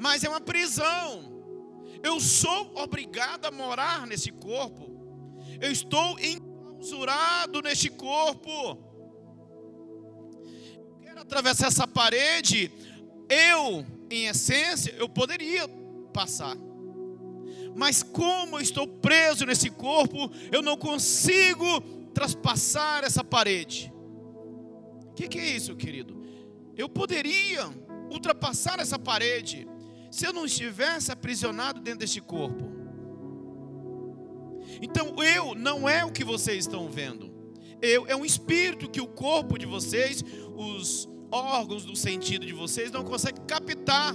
mas é uma prisão. Eu sou obrigado a morar nesse corpo. Eu estou enclausurado neste corpo. Eu quero atravessar essa parede. Eu, em essência, eu poderia passar. Mas como eu estou preso nesse corpo, eu não consigo traspassar essa parede. O que, que é isso, querido? Eu poderia ultrapassar essa parede se eu não estivesse aprisionado dentro deste corpo. Então, eu não é o que vocês estão vendo. Eu é um espírito que o corpo de vocês, os órgãos do sentido de vocês não conseguem captar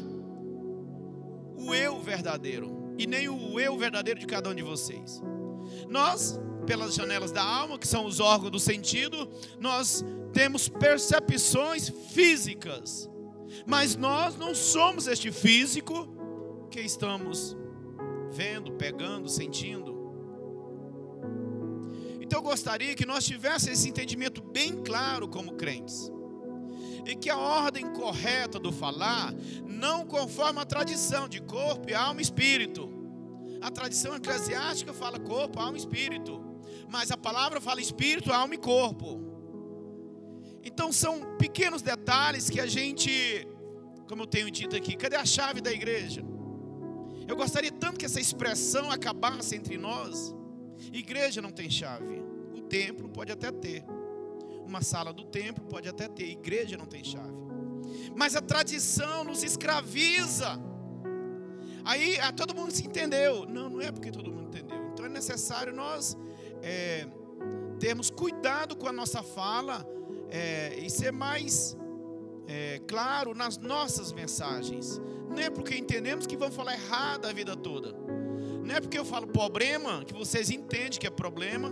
o eu verdadeiro e nem o eu verdadeiro de cada um de vocês. Nós, pelas janelas da alma, que são os órgãos do sentido, nós temos percepções físicas mas nós não somos este físico que estamos vendo, pegando, sentindo. Então eu gostaria que nós tivéssemos esse entendimento bem claro como crentes. E que a ordem correta do falar não conforma a tradição de corpo, alma e espírito. A tradição eclesiástica fala corpo, alma e espírito. Mas a palavra fala espírito, alma e corpo. Então são pequenos detalhes que a gente como eu tenho dito aqui, cadê a chave da igreja? Eu gostaria tanto que essa expressão acabasse entre nós. Igreja não tem chave. O templo pode até ter. Uma sala do templo pode até ter. Igreja não tem chave. Mas a tradição nos escraviza. Aí ah, todo mundo se entendeu. Não, não é porque todo mundo entendeu. Então é necessário nós é, termos cuidado com a nossa fala é, e ser mais é, claro nas nossas mensagens. Não é porque entendemos que vamos falar errado a vida toda. Não é porque eu falo problema que vocês entendem que é problema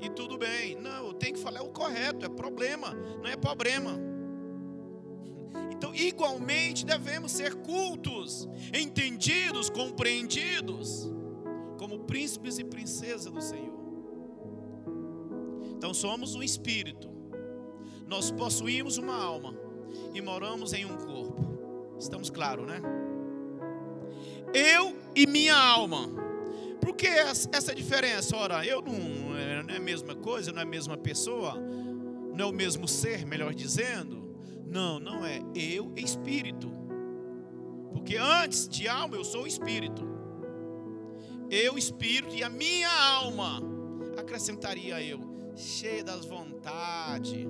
e tudo bem. Não, eu tenho que falar o correto, é problema, não é problema. Então, igualmente devemos ser cultos, entendidos, compreendidos, como príncipes e princesas do Senhor. Então, somos um espírito, nós possuímos uma alma e moramos em um corpo. Estamos claros, né? Eu e minha alma. Por que essa diferença? Ora, eu não, é, não é a mesma coisa, não é a mesma pessoa, não é o mesmo ser, melhor dizendo. Não, não é. Eu e espírito. Porque antes de alma eu sou espírito. Eu, espírito e a minha alma. Acrescentaria eu, cheia das vontades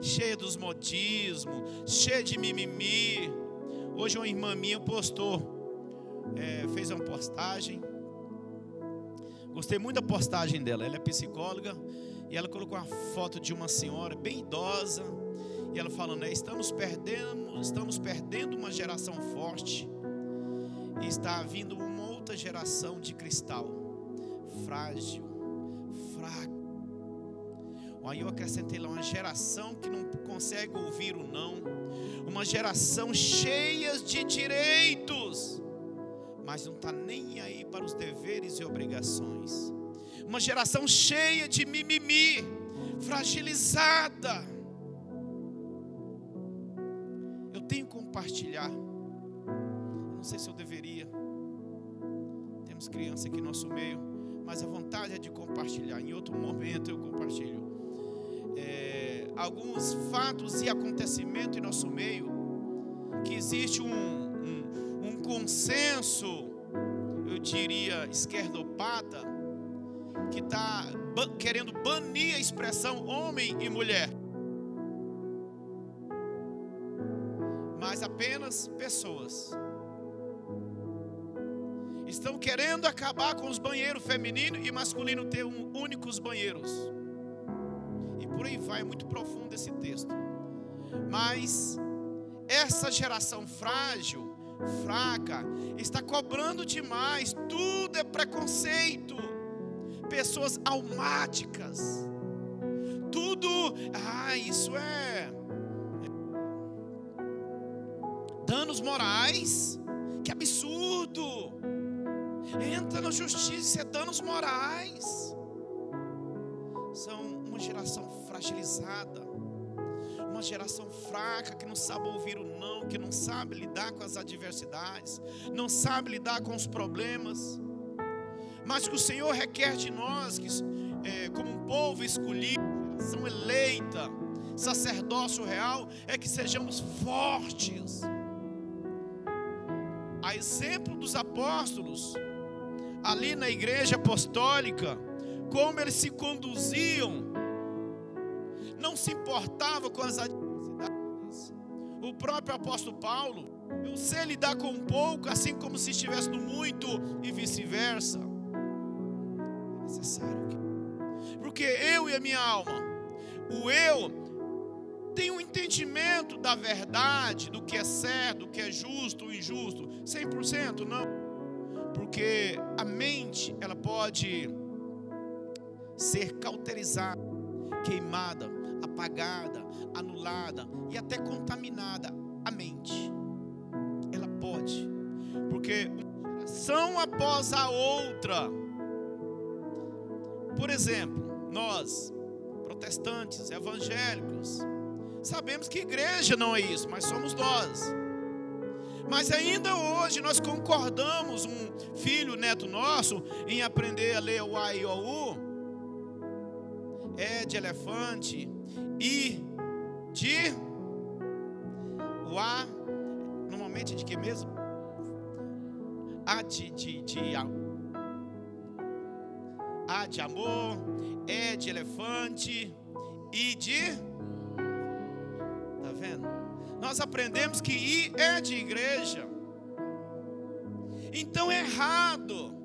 cheia dos modismos, cheia de mimimi. Hoje uma irmã minha postou, é, fez uma postagem. Gostei muito da postagem dela. Ela é psicóloga e ela colocou uma foto de uma senhora bem idosa e ela falando: né, estamos perdendo, estamos perdendo uma geração forte e está vindo uma outra geração de cristal, frágil, fraca Aí eu acrescentei lá uma geração que não consegue ouvir o não, uma geração cheia de direitos, mas não está nem aí para os deveres e obrigações. Uma geração cheia de mimimi, fragilizada. Eu tenho que compartilhar. Não sei se eu deveria. Temos criança aqui no nosso meio, mas a vontade é de compartilhar. Em outro momento eu compartilho é, alguns fatos e acontecimentos em nosso meio, que existe um, um, um consenso, eu diria, esquerdopata, que está querendo banir a expressão homem e mulher. Mas apenas pessoas estão querendo acabar com os banheiros feminino e masculino ter um, únicos banheiros por aí vai, é muito profundo esse texto. Mas essa geração frágil, fraca, está cobrando demais, tudo é preconceito, pessoas almáticas, tudo, ah, isso é danos morais, que absurdo, entra na justiça, é danos morais, são uma geração fragilizada, uma geração fraca que não sabe ouvir o não, que não sabe lidar com as adversidades, não sabe lidar com os problemas. Mas que o Senhor requer de nós, que, é, como um povo escolhido, geração eleita, sacerdócio real, é que sejamos fortes. A exemplo dos apóstolos, ali na igreja apostólica, como eles se conduziam, não se importava com as adversidades. O próprio apóstolo Paulo, eu sei lidar com pouco, assim como se estivesse no muito e vice-versa. É necessário. Porque eu e a minha alma, o eu tem um entendimento da verdade, do que é certo, do que é justo ou injusto, 100% não. Porque a mente, ela pode ser cauterizada, queimada, apagada, anulada e até contaminada a mente. Ela pode, porque uma geração após a outra. Por exemplo, nós, protestantes, evangélicos, sabemos que igreja não é isso, mas somos nós. Mas ainda hoje nós concordamos, um filho, neto nosso, em aprender a ler o A e o U, é de elefante, I de A, normalmente de que mesmo? A de, de, de A de amor, E de elefante, I de. Tá vendo? Nós aprendemos que I é de igreja. Então é errado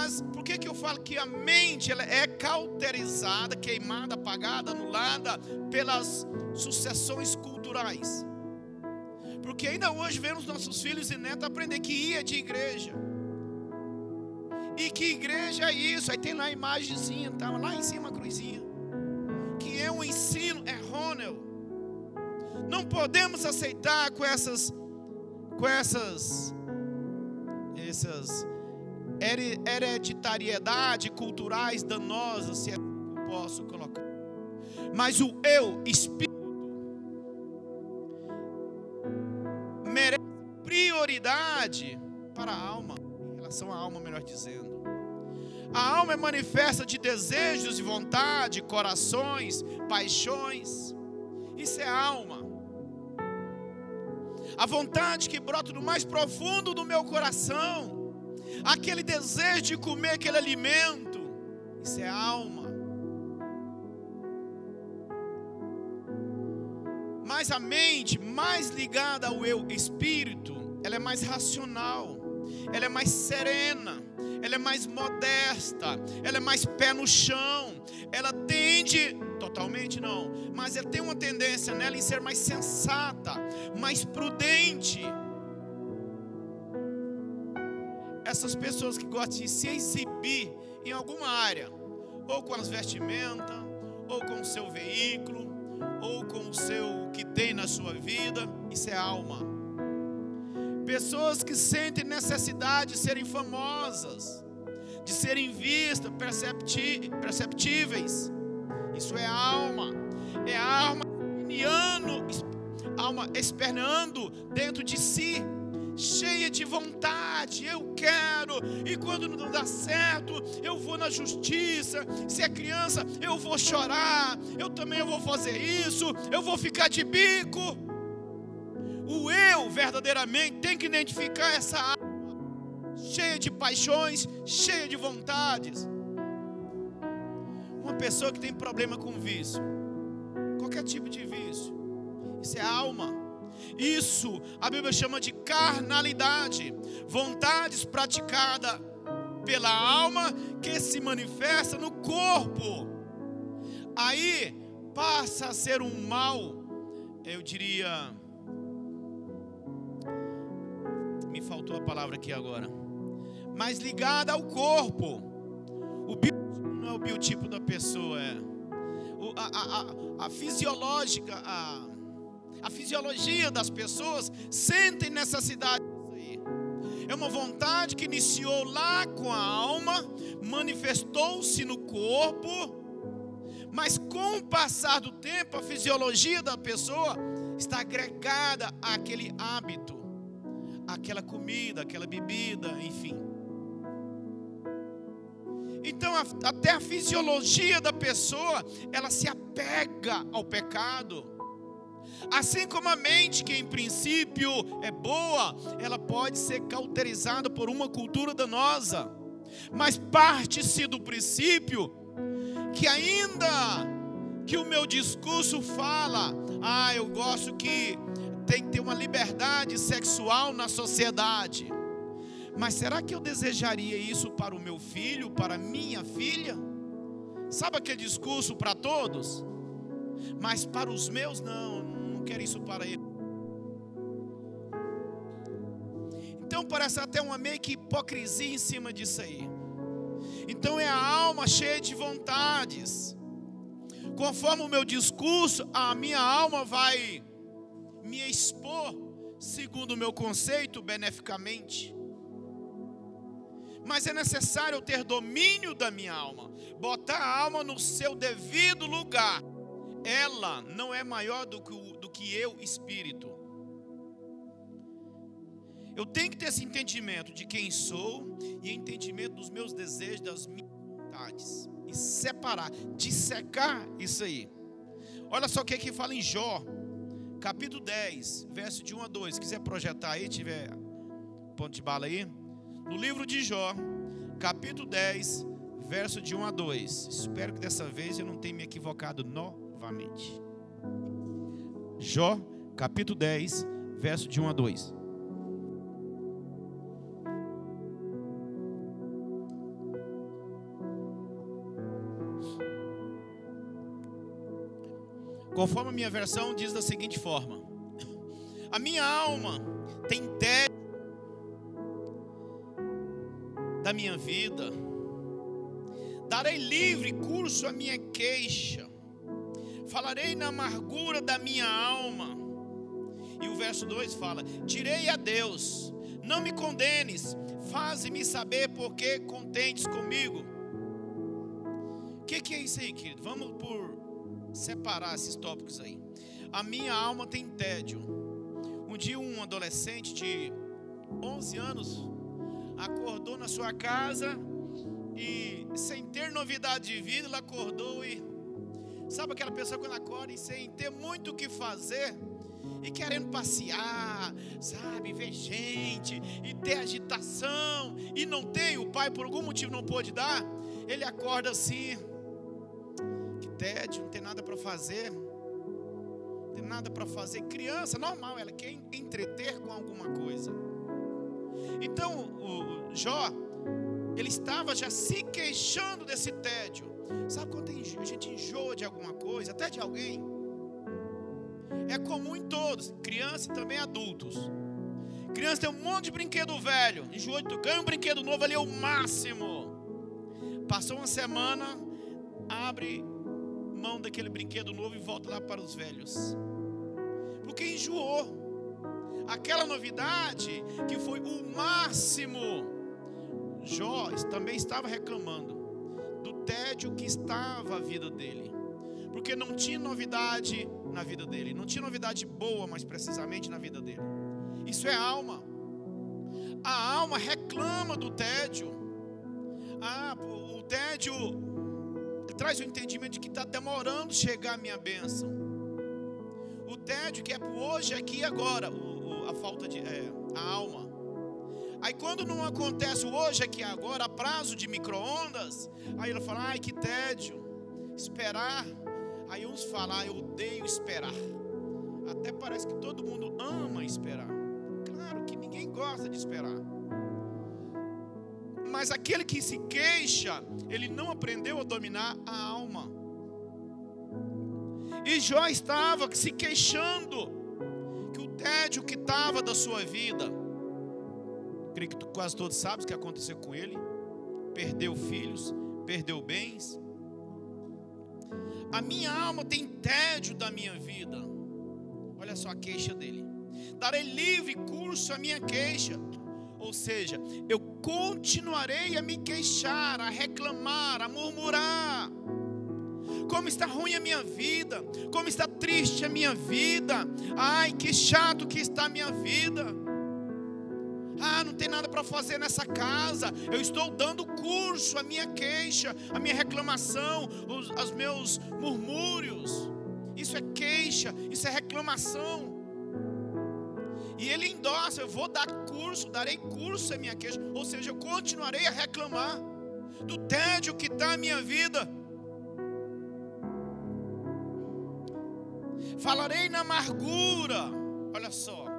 mas por que, que eu falo que a mente ela é cauterizada, queimada, apagada, anulada pelas sucessões culturais? Porque ainda hoje vemos nossos filhos e netos aprender que ia de igreja. E que igreja é isso? Aí tem lá a imagenzinha, tá lá em cima a cruzinha. Que é um ensino errôneo. Não podemos aceitar com essas com essas essas hereditariedade culturais danosas, se é que eu posso colocar. Mas o eu, espírito, merece prioridade para a alma, em relação à alma, melhor dizendo. A alma é manifesta de desejos e vontade, corações, paixões. Isso é alma. A vontade que brota do mais profundo do meu coração aquele desejo de comer aquele alimento, isso é alma. Mas a mente, mais ligada ao eu espírito, ela é mais racional, ela é mais serena, ela é mais modesta, ela é mais pé no chão, ela tende, totalmente não, mas ela tem uma tendência nela em ser mais sensata, mais prudente essas pessoas que gostam de se exibir em alguma área, ou com as vestimentas, ou com o seu veículo, ou com o seu que tem na sua vida, isso é alma. Pessoas que sentem necessidade de serem famosas, de serem vistas, perceptíveis, isso é alma. É alma alma esperneando dentro de si cheia de vontade, eu quero, e quando não dá certo, eu vou na justiça. Se é criança, eu vou chorar, eu também vou fazer isso, eu vou ficar de bico. O eu verdadeiramente tem que identificar essa alma cheia de paixões, cheia de vontades. Uma pessoa que tem problema com vício, qualquer tipo de vício, isso é alma. Isso a Bíblia chama de carnalidade, vontades praticadas pela alma que se manifesta no corpo. Aí passa a ser um mal, eu diria. Me faltou a palavra aqui agora. Mas ligada ao corpo. O biotipo não é o biotipo da pessoa, é. a, a, a, a fisiológica, a a fisiologia das pessoas sentem necessidade disso aí. É uma vontade que iniciou lá com a alma, manifestou-se no corpo, Mas com o passar do tempo, a fisiologia da pessoa está agregada àquele hábito, àquela comida, àquela bebida, enfim. Então, até a fisiologia da pessoa, ela se apega ao pecado. Assim como a mente, que em princípio é boa, ela pode ser cauterizada por uma cultura danosa. Mas parte-se do princípio que ainda que o meu discurso fala, ah, eu gosto que tem que ter uma liberdade sexual na sociedade. Mas será que eu desejaria isso para o meu filho, para minha filha? Sabe aquele discurso para todos? Mas para os meus, não, não quero isso para ele. Então parece até uma meio que hipocrisia em cima disso aí. Então é a alma cheia de vontades. Conforme o meu discurso, a minha alma vai me expor, segundo o meu conceito, beneficamente. Mas é necessário eu ter domínio da minha alma, botar a alma no seu devido lugar. Ela não é maior do que, do que eu, espírito. Eu tenho que ter esse entendimento de quem sou e entendimento dos meus desejos, das minhas vontades. E separar, dissecar isso aí. Olha só o que aqui fala em Jó, capítulo 10, verso de 1 a 2. Se quiser projetar aí, tiver ponto de bala aí. No livro de Jó, capítulo 10, verso de 1 a 2. Espero que dessa vez eu não tenha me equivocado novamente. Jó, capítulo 10, verso de 1 a 2. Conforme a minha versão diz da seguinte forma: A minha alma tem tédio da minha vida. Darei livre curso à minha queixa. Falarei na amargura da minha alma. E o verso 2 fala: Direi a Deus, não me condenes, faze-me saber porque contentes comigo. O que, que é isso aí, querido? Vamos por separar esses tópicos aí. A minha alma tem tédio. Um dia um adolescente de 11 anos acordou na sua casa e sem ter novidade de vida, ele acordou e sabe aquela pessoa quando acorda e sem ter muito o que fazer e querendo passear, sabe, ver gente e ter agitação e não tem, o pai por algum motivo não pôde dar, ele acorda assim, tédio, não tem nada para fazer. Não tem nada para fazer. Criança, normal, ela quer entreter com alguma coisa. Então, o Jó, ele estava já se queixando desse tédio. Sabe quando a gente enjoa de alguma coisa, até de alguém? É comum em todos, crianças e também adultos. Criança tem um monte de brinquedo velho, enjoa de ganha um brinquedo novo ali é o máximo. Passou uma semana, abre mão daquele brinquedo novo e volta lá para os velhos. Porque enjoou. Aquela novidade que foi o máximo. Jó também estava reclamando do tédio que estava a vida dele. Porque não tinha novidade na vida dele, não tinha novidade boa, mais precisamente na vida dele. Isso é alma. A alma reclama do tédio. Ah, o tédio traz o entendimento de que está demorando chegar a minha bênção. O tédio que é para hoje, aqui e agora, o, o, a falta de é, a alma. Aí quando não acontece hoje, aqui e agora, prazo de micro-ondas, aí ela fala, ai que tédio, esperar. Aí uns falam, ah, eu odeio esperar. Até parece que todo mundo ama esperar. Claro que ninguém gosta de esperar. Mas aquele que se queixa, ele não aprendeu a dominar a alma. E Jó estava se queixando que o tédio que estava da sua vida, creio que quase todos sabem o que aconteceu com ele. Perdeu filhos, perdeu bens. A minha alma tem tédio da minha vida. Olha só a queixa dele. Darei livre curso à minha queixa. Ou seja, eu continuarei a me queixar, a reclamar, a murmurar. como está ruim a minha vida, como está triste a minha vida. Ai, que chato que está a minha vida. Ah, não tem nada para fazer nessa casa. Eu estou dando curso à minha queixa, à minha reclamação, os, aos meus murmúrios. Isso é queixa, isso é reclamação. E ele endossa: eu vou dar curso, darei curso à minha queixa. Ou seja, eu continuarei a reclamar do tédio que está a minha vida. Falarei na amargura. Olha só.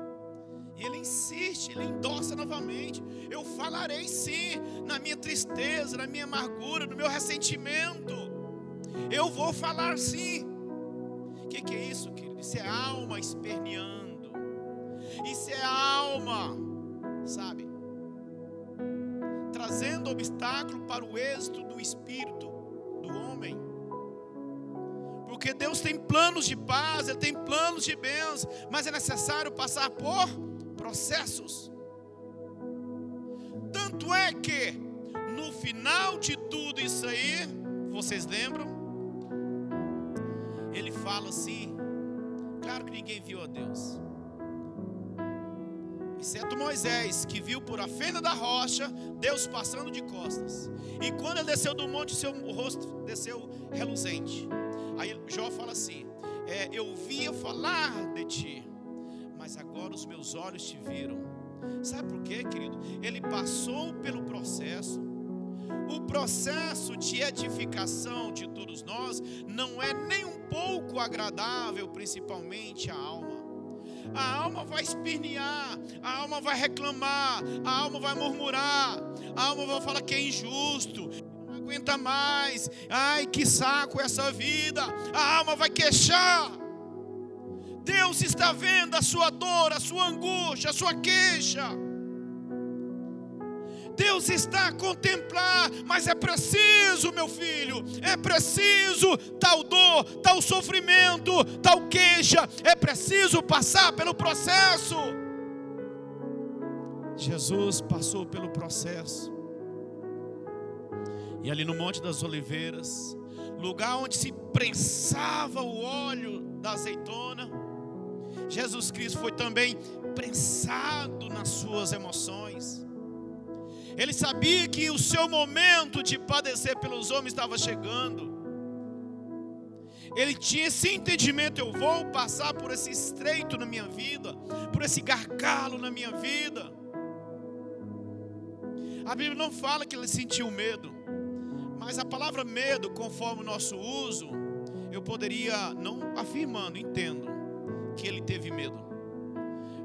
E ele insiste, ele endossa novamente. Eu falarei sim, na minha tristeza, na minha amargura, no meu ressentimento. Eu vou falar sim. O que, que é isso, querido? Isso é alma esperneando. Isso é alma, sabe? Trazendo obstáculo para o êxito do espírito do homem. Porque Deus tem planos de paz, Ele tem planos de bênção, mas é necessário passar por processos. Tanto é que, no final de tudo isso aí, vocês lembram? Ele fala assim: claro que ninguém viu a Deus, exceto Moisés, que viu por a fenda da rocha Deus passando de costas. E quando ele desceu do monte, seu rosto desceu reluzente. Aí Jó fala assim: é, Eu via falar de ti mas agora os meus olhos te viram. Sabe por quê, querido? Ele passou pelo processo. O processo de edificação de todos nós não é nem um pouco agradável, principalmente a alma. A alma vai espernear, a alma vai reclamar, a alma vai murmurar, a alma vai falar que é injusto, não aguenta mais, ai que saco essa vida, a alma vai queixar. Deus está vendo a sua dor, a sua angústia, a sua queixa. Deus está a contemplar, mas é preciso, meu filho, é preciso tal dor, tal sofrimento, tal queixa, é preciso passar pelo processo. Jesus passou pelo processo, e ali no Monte das Oliveiras, lugar onde se prensava o óleo da azeitona, Jesus Cristo foi também prensado nas suas emoções. Ele sabia que o seu momento de padecer pelos homens estava chegando. Ele tinha esse entendimento: eu vou passar por esse estreito na minha vida, por esse gargalo na minha vida. A Bíblia não fala que ele sentiu medo, mas a palavra medo, conforme o nosso uso, eu poderia, não afirmando, entendo, que ele teve medo,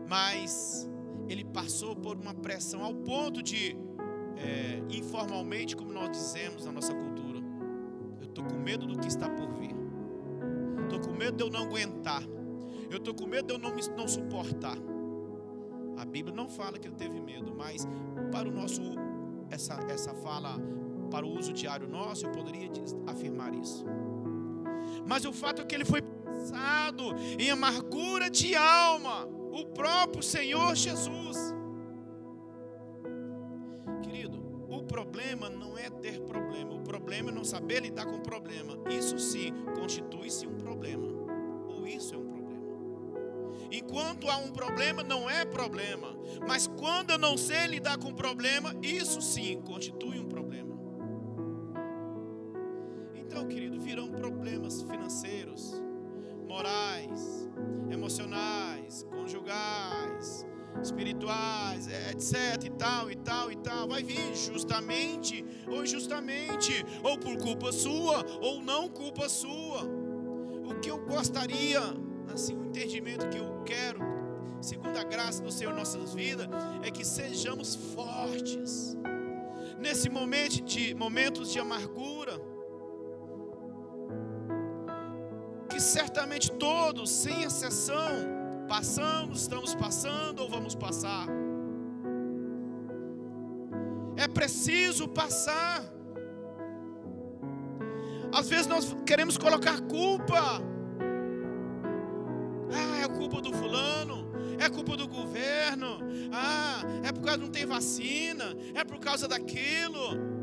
mas ele passou por uma pressão ao ponto de, é, informalmente, como nós dizemos na nossa cultura, eu estou com medo do que está por vir, estou com medo de eu não aguentar, eu estou com medo de eu não, não suportar. A Bíblia não fala que ele teve medo, mas para o nosso essa, essa fala para o uso diário nosso, eu poderia afirmar isso. Mas o fato é que ele foi em amargura de alma, o próprio Senhor Jesus. Querido, o problema não é ter problema, o problema é não saber lidar com o problema. Isso sim constitui-se um problema, ou isso é um problema. Enquanto há um problema, não é problema, mas quando eu não sei lidar com o problema, isso sim constitui um problema. Então, querido, virão problemas financeiros, morais, emocionais, conjugais, espirituais, etc e tal e tal e tal. Vai vir justamente ou injustamente, ou por culpa sua ou não culpa sua. O que eu gostaria, assim, o entendimento que eu quero, segundo a graça do Senhor em nossas vidas, é que sejamos fortes. Nesse momento de momentos de amargura, que certamente todos, sem exceção, passamos, estamos passando ou vamos passar. É preciso passar. Às vezes nós queremos colocar culpa. Ah, é culpa do fulano, é culpa do governo. Ah, é por causa que não tem vacina, é por causa daquilo.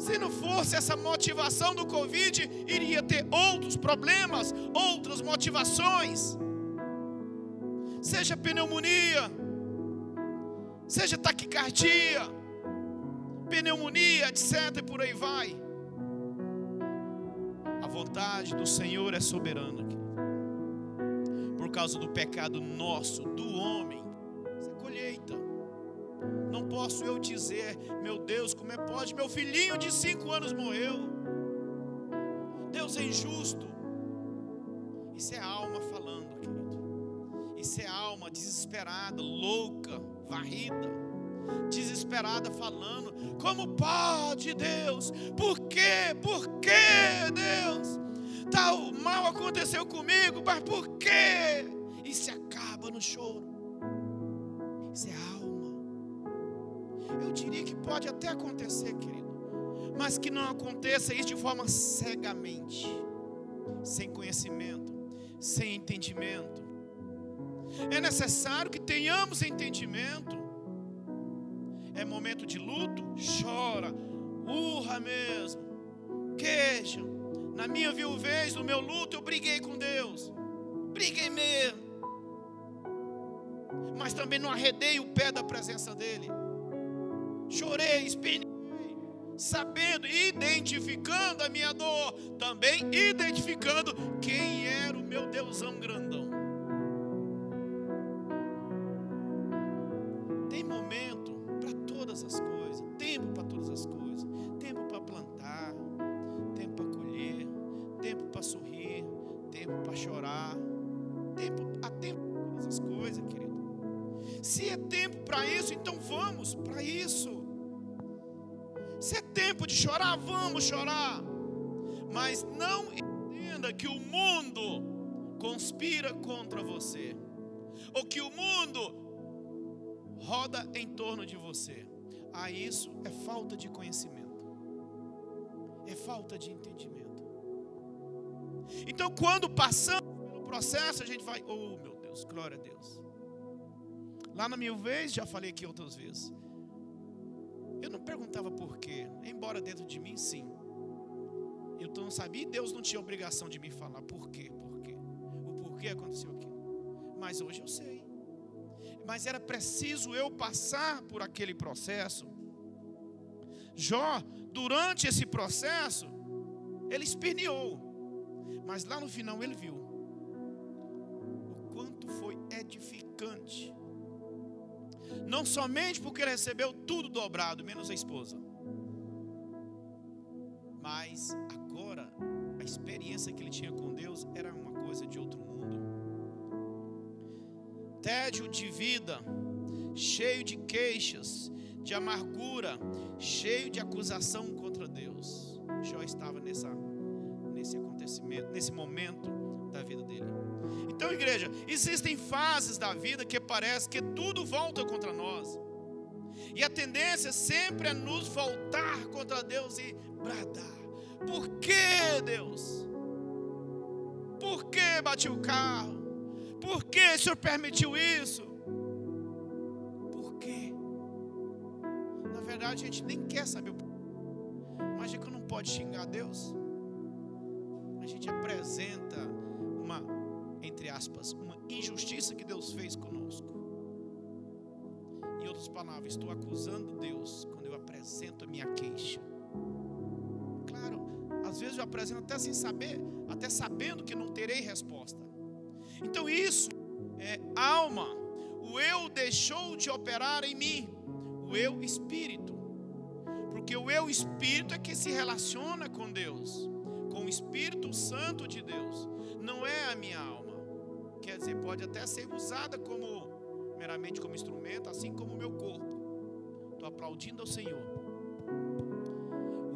Se não fosse essa motivação do Covid, iria ter outros problemas, outras motivações. Seja pneumonia, seja taquicardia, pneumonia, etc. e por aí vai. A vontade do Senhor é soberana. Por causa do pecado nosso, do homem, essa colheita. Não posso eu dizer, meu Deus, como é pode? Meu filhinho de cinco anos morreu. Deus é injusto. Isso é alma falando, querido. Isso é alma desesperada, louca, varrida, desesperada falando: Como pode, Deus? Por quê? Por quê, Deus? Tal mal aconteceu comigo, mas por quê? E se acaba no choro. Isso é. Eu diria que pode até acontecer, querido, mas que não aconteça isso de forma cegamente, sem conhecimento, sem entendimento. É necessário que tenhamos entendimento. É momento de luto, chora, urra mesmo, queixa. Na minha viuvez, no meu luto, eu briguei com Deus. Briguei mesmo. Mas também não arredei o pé da presença dEle. Chorei, espinhei, sabendo, identificando a minha dor, também identificando quem era o meu Deusão grandão. Tem momento para todas as coisas, tempo para todas as coisas, tempo para plantar, tempo para colher, tempo para sorrir, tempo para chorar, tempo há tempo para todas as coisas, querido. Se é tempo para isso, então vamos para isso. Se é tempo de chorar, vamos chorar. Mas não entenda que o mundo conspira contra você, ou que o mundo roda em torno de você. Ah, isso é falta de conhecimento, é falta de entendimento. Então, quando passamos pelo processo, a gente vai, oh meu Deus, glória a Deus. Lá na minha vez, já falei aqui outras vezes. Eu não perguntava por quê, embora dentro de mim sim. Eu não sabia e Deus não tinha obrigação de me falar por quê, por quê, o porquê aconteceu aquilo. Mas hoje eu sei. Mas era preciso eu passar por aquele processo. Jó, durante esse processo, ele esperneou. Mas lá no final ele viu o quanto foi edificante não somente porque ele recebeu tudo dobrado, menos a esposa. Mas agora, a experiência que ele tinha com Deus era uma coisa de outro mundo. Tédio de vida, cheio de queixas, de amargura, cheio de acusação contra Deus. Jó estava nessa, nesse acontecimento, nesse momento. Então, igreja, existem fases da vida que parece que tudo volta contra nós. E a tendência sempre é nos voltar contra Deus e bradar. Por que, Deus? Por que bati o carro? Por que o Senhor permitiu isso? Por quê? Na verdade, a gente nem quer saber o porquê. Mas que não pode xingar Deus. A gente apresenta aspas, uma injustiça que Deus fez conosco. Em outras palavras, estou acusando Deus quando eu apresento a minha queixa. Claro, às vezes eu apresento até sem saber, até sabendo que não terei resposta. Então isso é alma. O eu deixou de operar em mim, o eu espírito. Porque o eu espírito é que se relaciona com Deus, com o Espírito Santo de Deus, não é a minha alma quer dizer, pode até ser usada como meramente como instrumento, assim como o meu corpo. Estou aplaudindo ao Senhor.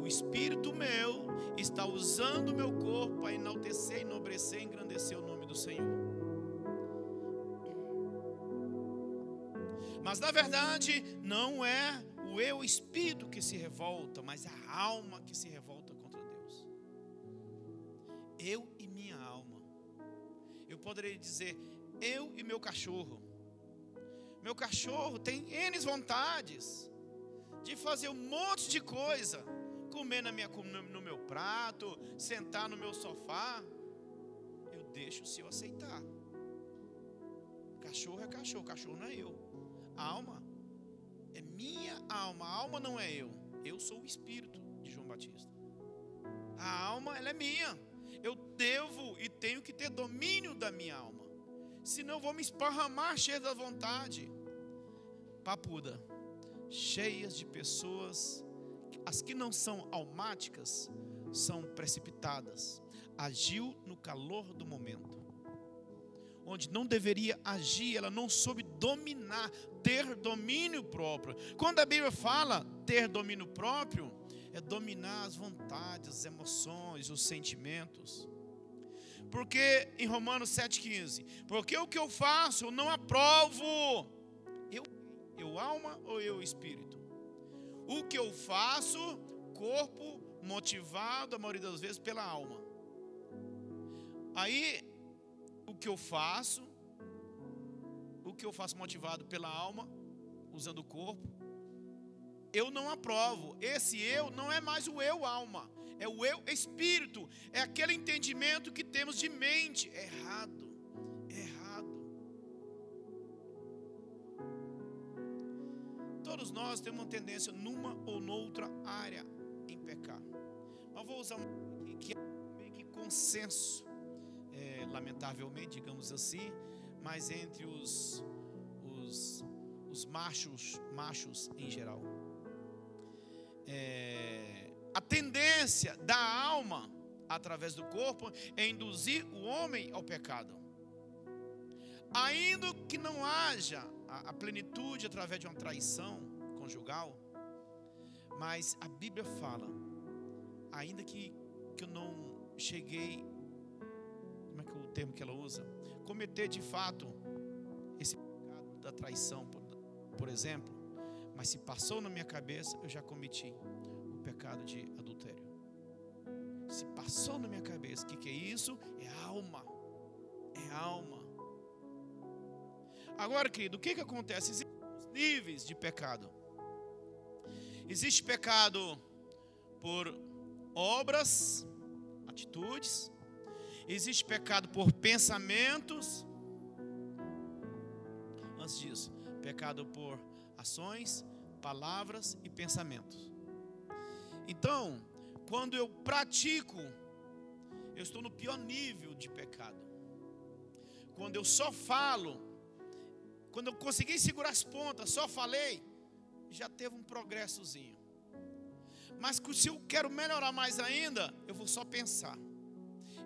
O espírito meu está usando o meu corpo para enaltecer, enobrecer, engrandecer o nome do Senhor. Mas na verdade, não é o eu espírito que se revolta, mas a alma que se revolta contra Deus. Eu eu poderia dizer, eu e meu cachorro. Meu cachorro tem N vontades de fazer um monte de coisa, comer na minha, no meu prato, sentar no meu sofá, eu deixo se eu aceitar. Cachorro é cachorro, cachorro não é eu. A alma é minha alma, a alma não é eu. Eu sou o espírito de João Batista. A alma, ela é minha. Eu devo e tenho que ter domínio da minha alma. Senão eu vou me esparramar cheio da vontade. Papuda, cheias de pessoas, as que não são almáticas, são precipitadas. Agiu no calor do momento onde não deveria agir, ela não soube dominar, ter domínio próprio. Quando a Bíblia fala ter domínio próprio, é dominar as vontades, as emoções, os sentimentos. Porque em Romanos 7,15, porque o que eu faço eu não aprovo, eu, eu alma ou eu espírito? O que eu faço, corpo motivado a maioria das vezes pela alma. Aí o que eu faço, o que eu faço motivado pela alma, usando o corpo, eu não aprovo. Esse eu não é mais o eu alma, é o eu espírito, é aquele entendimento que temos de mente. É errado, é errado. Todos nós temos uma tendência numa ou noutra área em pecar. Mas vou usar um que é meio que consenso é, lamentavelmente, digamos assim, mas entre os, os, os machos, machos em geral. É, a tendência da alma, através do corpo, é induzir o homem ao pecado. Ainda que não haja a, a plenitude através de uma traição conjugal, mas a Bíblia fala, ainda que, que eu não cheguei termo que ela usa. Cometer de fato esse pecado da traição, por, por exemplo, mas se passou na minha cabeça, eu já cometi o pecado de adultério. Se passou na minha cabeça, o que, que é isso? É alma. É alma. Agora, querido, o que, que acontece? Existem níveis de pecado. Existe pecado por obras, atitudes, Existe pecado por pensamentos. Antes disso, pecado por ações, palavras e pensamentos. Então, quando eu pratico, eu estou no pior nível de pecado. Quando eu só falo, quando eu consegui segurar as pontas, só falei, já teve um progressozinho. Mas se eu quero melhorar mais ainda, eu vou só pensar.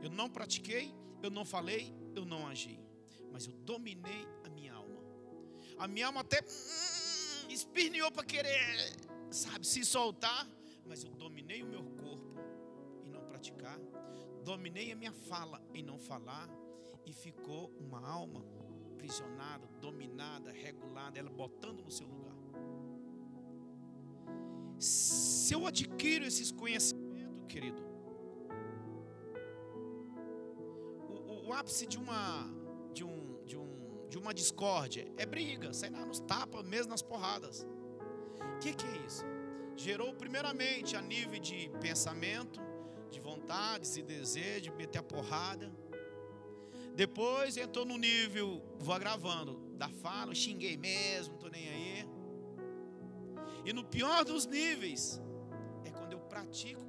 Eu não pratiquei, eu não falei, eu não agi. Mas eu dominei a minha alma. A minha alma até esperneou para querer, sabe, se soltar. Mas eu dominei o meu corpo em não praticar. Dominei a minha fala em não falar. E ficou uma alma prisionada, dominada, regulada, ela botando no seu lugar. Se eu adquiro esses conhecimentos, querido, o ápice de uma de um de um de uma discórdia é briga, sai lá nos tapas, mesmo nas porradas. O que, que é isso? Gerou primeiramente a nível de pensamento, de vontades e desejo, de meter a porrada. Depois entrou no nível, vou agravando, da fala, xinguei mesmo, não tô nem aí. E no pior dos níveis, é quando eu pratico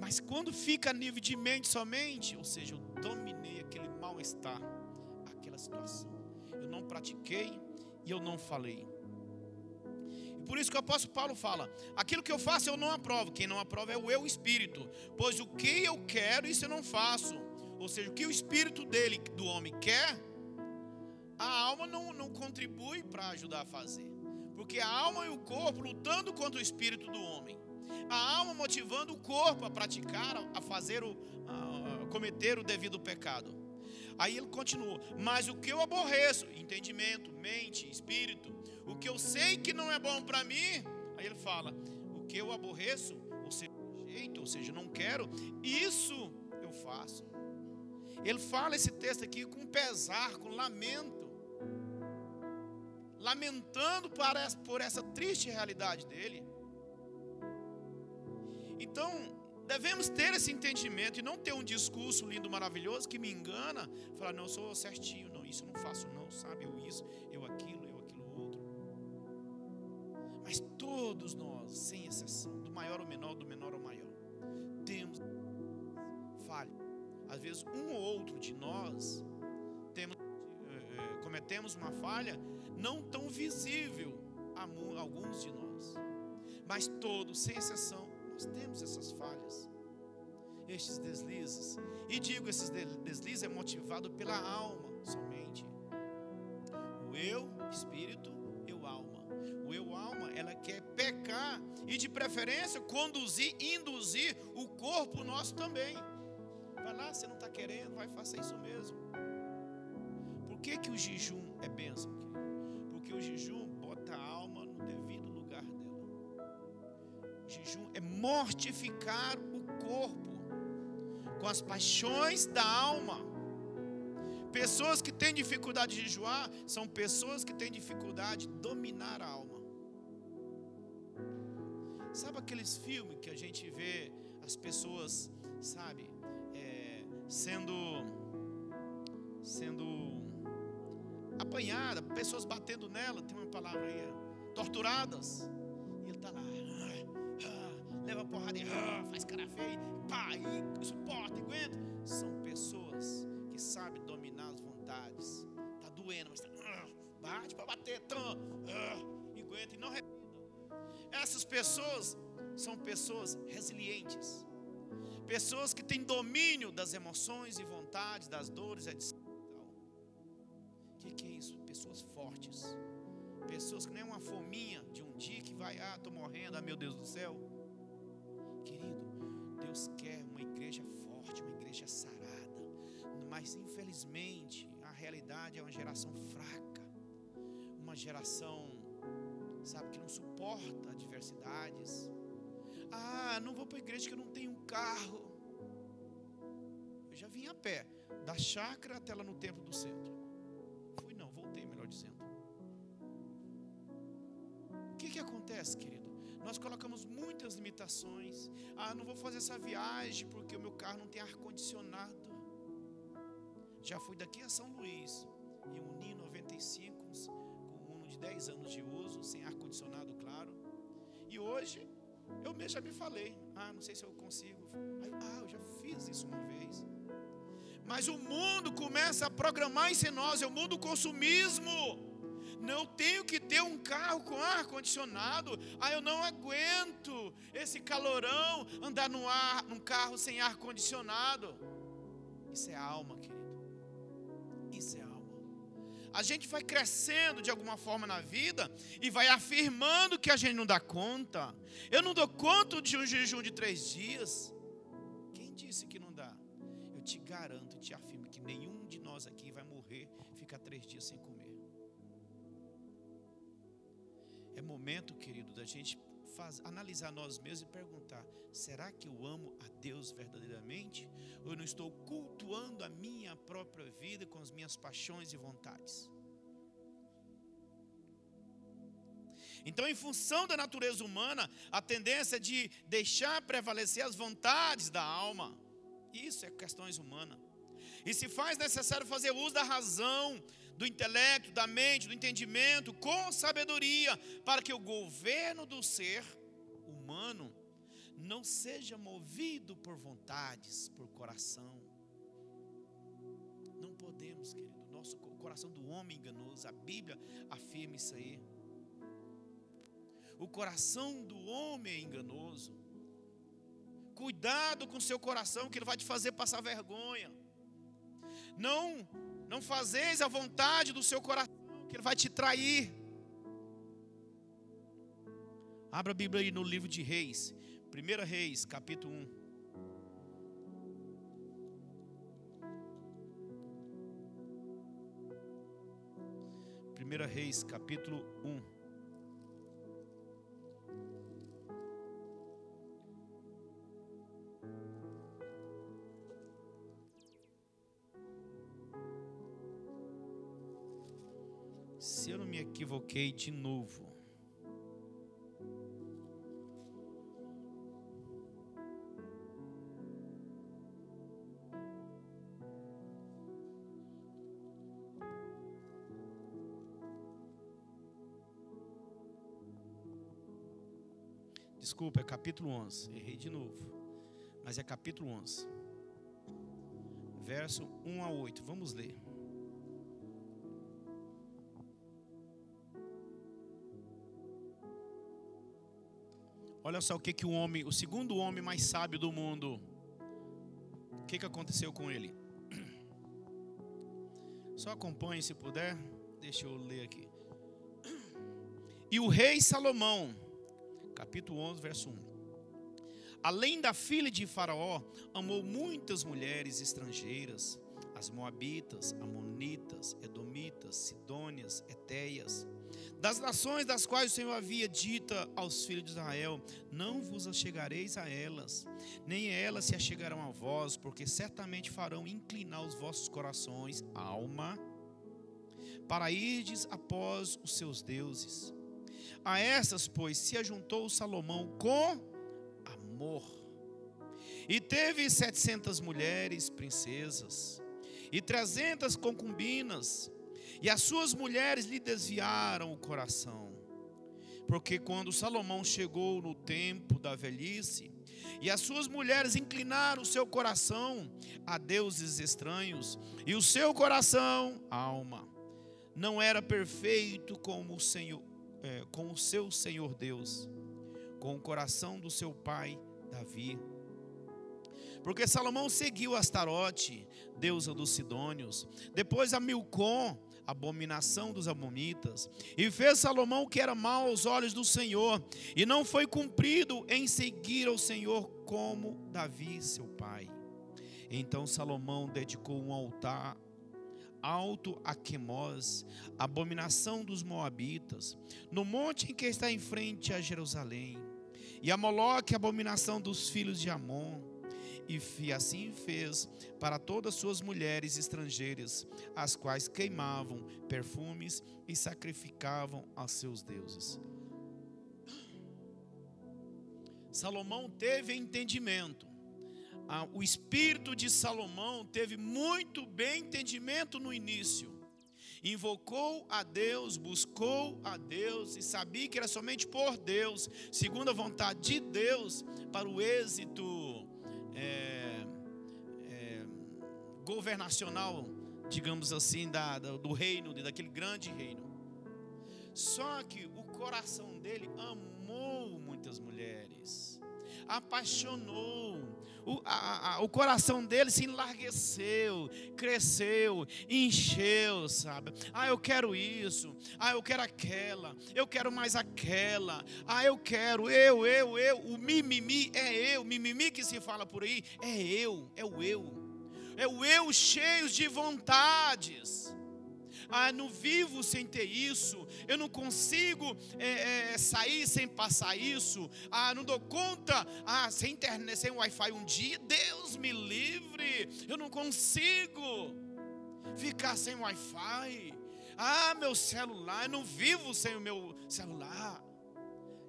Mas quando fica a nível de mente somente, ou seja, eu dominei aquele mal-estar, aquela situação. Eu não pratiquei e eu não falei. E por isso que o apóstolo Paulo fala: aquilo que eu faço eu não aprovo. Quem não aprova é o eu espírito. Pois o que eu quero, isso eu não faço. Ou seja, o que o espírito dele, do homem, quer, a alma não, não contribui para ajudar a fazer. Porque a alma e o corpo lutando contra o espírito do homem a alma motivando o corpo a praticar, a fazer o, a cometer o devido pecado. Aí ele continua: Mas o que eu aborreço, entendimento, mente, espírito, o que eu sei que não é bom para mim, aí ele fala: O que eu aborreço, ou seja, jeito, ou seja, não quero, isso eu faço. Ele fala esse texto aqui com pesar, com lamento. lamentando por essa triste realidade dele. Então, devemos ter esse entendimento e não ter um discurso lindo, maravilhoso que me engana, falar, não, eu sou certinho, não, isso eu não faço, não, sabe? Eu isso, eu aquilo, eu aquilo outro. Mas todos nós, sem exceção, do maior ao menor, do menor ao maior, temos falha. Às vezes, um ou outro de nós temos, eh, cometemos uma falha não tão visível a alguns de nós, mas todos, sem exceção, nós temos essas falhas, estes deslizes. E digo, esses deslizes é motivado pela alma somente. O eu, espírito, eu alma. O eu alma, ela quer pecar e de preferência conduzir, induzir o corpo nosso também. Vai lá, você não está querendo, vai faça isso mesmo. Por que, que o jejum é bênção? Porque o jejum jejum é mortificar o corpo com as paixões da alma. Pessoas que têm dificuldade de jejuar são pessoas que têm dificuldade de dominar a alma. Sabe aqueles filmes que a gente vê as pessoas, sabe, é, sendo sendo apanhada, pessoas batendo nela, tem uma palavra aí, é, torturadas. Leva porrada e ah, faz cara feia, pá, e suporta, e aguenta. São pessoas que sabem dominar as vontades. Está doendo, mas tá, bate para bater, tão, e aguenta e não repita. Essas pessoas são pessoas resilientes. Pessoas que têm domínio das emoções e vontades, das dores, etc. O que, que é isso? Pessoas fortes. Pessoas que nem uma fominha de um dia que vai, ah, estou morrendo, ah, meu Deus do céu. Querido, Deus quer uma igreja forte, uma igreja sarada. Mas infelizmente, a realidade é uma geração fraca. Uma geração, sabe, que não suporta adversidades. Ah, não vou para a igreja que eu não tenho um carro. Eu já vim a pé, da chácara até lá no templo do centro. Fui não, voltei, melhor dizendo. O que, que acontece, querido? Nós colocamos muitas limitações. Ah, não vou fazer essa viagem porque o meu carro não tem ar-condicionado. Já fui daqui a São Luís, em um Ni 95, com um de 10 anos de uso, sem ar-condicionado, claro. E hoje, eu mesmo já me falei, ah, não sei se eu consigo. Ah, eu já fiz isso uma vez. Mas o mundo começa a programar isso em nós, é o mundo consumismo. Não tenho que ter um carro com ar condicionado. Ah, eu não aguento esse calorão andar num, ar, num carro sem ar condicionado. Isso é alma, querido. Isso é alma. A gente vai crescendo de alguma forma na vida e vai afirmando que a gente não dá conta. Eu não dou conta de um jejum de três dias. Quem disse que não dá? Eu te garanto, te afirmo que nenhum de nós aqui vai morrer, ficar três dias sem comer. Momento, querido, da gente faz, analisar nós mesmos e perguntar: será que eu amo a Deus verdadeiramente? Ou eu não estou cultuando a minha própria vida com as minhas paixões e vontades? Então, em função da natureza humana, a tendência é de deixar prevalecer as vontades da alma. Isso é questões humanas. E se faz necessário fazer uso da razão, do intelecto, da mente, do entendimento, com sabedoria, para que o governo do ser humano não seja movido por vontades, por coração. Não podemos, querido. Nosso coração do homem enganoso, a Bíblia afirma isso aí. O coração do homem é enganoso. Cuidado com seu coração, que ele vai te fazer passar vergonha. Não não fazeis a vontade do seu coração, que ele vai te trair. Abra a Bíblia aí no livro de Reis, 1 Reis, capítulo 1. Primeira Reis, capítulo 1. Equivoquei de novo. Desculpa, é capítulo 11. Errei de novo. Mas é capítulo 11. Verso 1 a 8. Vamos ler. Olha só o que, que o homem, o segundo homem mais sábio do mundo, o que, que aconteceu com ele. Só acompanhe se puder. Deixa eu ler aqui. E o rei Salomão capítulo 11, verso 1. Além da filha de Faraó, amou muitas mulheres estrangeiras, as moabitas, amonitas, edomitas, sidônias, etéias, das nações das quais o Senhor havia dita aos filhos de Israel: Não vos achegareis a elas, nem elas se achegarão a vós, porque certamente farão inclinar os vossos corações, alma, para irdes após os seus deuses. A essas, pois, se ajuntou Salomão com amor. E teve setecentas mulheres, princesas, e trezentas concubinas, e as suas mulheres lhe desviaram o coração. Porque quando Salomão chegou no tempo da velhice, e as suas mulheres inclinaram o seu coração a deuses estranhos, e o seu coração, alma, não era perfeito como o Senhor, é, com o seu Senhor Deus, com o coração do seu pai Davi. Porque Salomão seguiu Astarote, deusa dos Sidônios, depois a Milcom, abominação dos Amonitas, e fez Salomão que era mal aos olhos do Senhor, e não foi cumprido em seguir ao Senhor como Davi, seu pai. Então Salomão dedicou um altar alto a Quemós, abominação dos moabitas, no monte em que está em frente a Jerusalém, e a Moloque, abominação dos filhos de Amon, e assim fez para todas suas mulheres estrangeiras, as quais queimavam perfumes e sacrificavam aos seus deuses. Salomão teve entendimento ah, o espírito de Salomão teve muito bem entendimento no início. Invocou a Deus, buscou a Deus e sabia que era somente por Deus, segundo a vontade de Deus, para o êxito é, é, governacional, digamos assim, da, do reino, daquele grande reino. Só que o coração dele amou muitas mulheres, apaixonou, o, a, a, o coração dele se enlargueceu, cresceu, encheu, sabe? Ah, eu quero isso, ah, eu quero aquela, eu quero mais aquela, ah, eu quero, eu, eu, eu, o mimimi é eu, mimimi que se fala por aí é eu, é o eu, é o eu cheio de vontades. Ah, não vivo sem ter isso. Eu não consigo é, é, sair sem passar isso. Ah, não dou conta ah, sem internet, sem Wi-Fi um dia. Deus me livre. Eu não consigo ficar sem Wi-Fi. Ah, meu celular, eu não vivo sem o meu celular.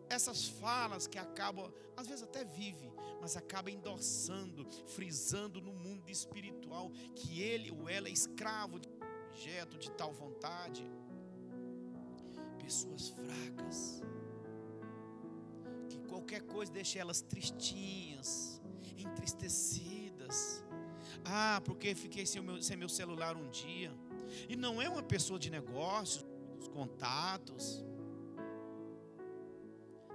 Essas falas que acabam, às vezes até vive, mas acaba endossando, frisando no mundo espiritual que ele ou ela é escravo de objeto de tal vontade. Pessoas fracas, que qualquer coisa deixa elas tristinhas, entristecidas. Ah, porque fiquei sem meu, sem meu celular um dia. E não é uma pessoa de negócios, dos contatos.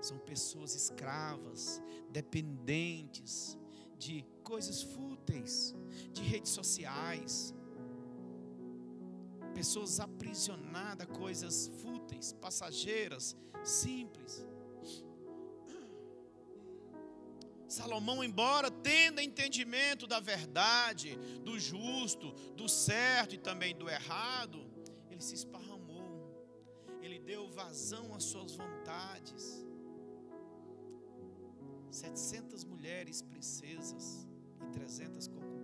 São pessoas escravas, dependentes de coisas fúteis, de redes sociais, pessoas aprisionadas a coisas fúteis, passageiras, simples. Salomão, embora tendo entendimento da verdade, do justo, do certo e também do errado, ele se esparramou, ele deu vazão às suas vontades. 700 mulheres princesas e 300 300.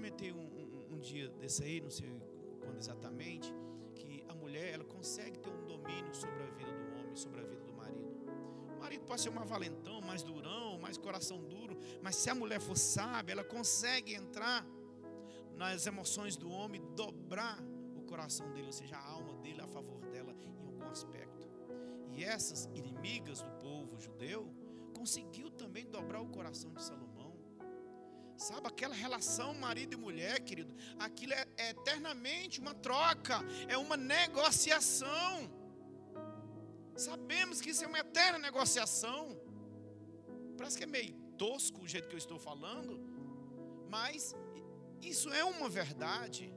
Comentei um, um, um dia desse aí, não sei quando exatamente, que a mulher ela consegue ter um domínio sobre a vida do homem, sobre a vida do marido. O marido pode ser uma valentão, mais durão, mais coração duro, mas se a mulher for sábia, ela consegue entrar nas emoções do homem, dobrar o coração dele, ou seja, a alma dele a favor dela em algum aspecto. E essas inimigas do povo judeu conseguiu também dobrar o coração de Salomão. Sabe, aquela relação marido e mulher, querido, aquilo é, é eternamente uma troca, é uma negociação. Sabemos que isso é uma eterna negociação. Parece que é meio tosco o jeito que eu estou falando, mas isso é uma verdade.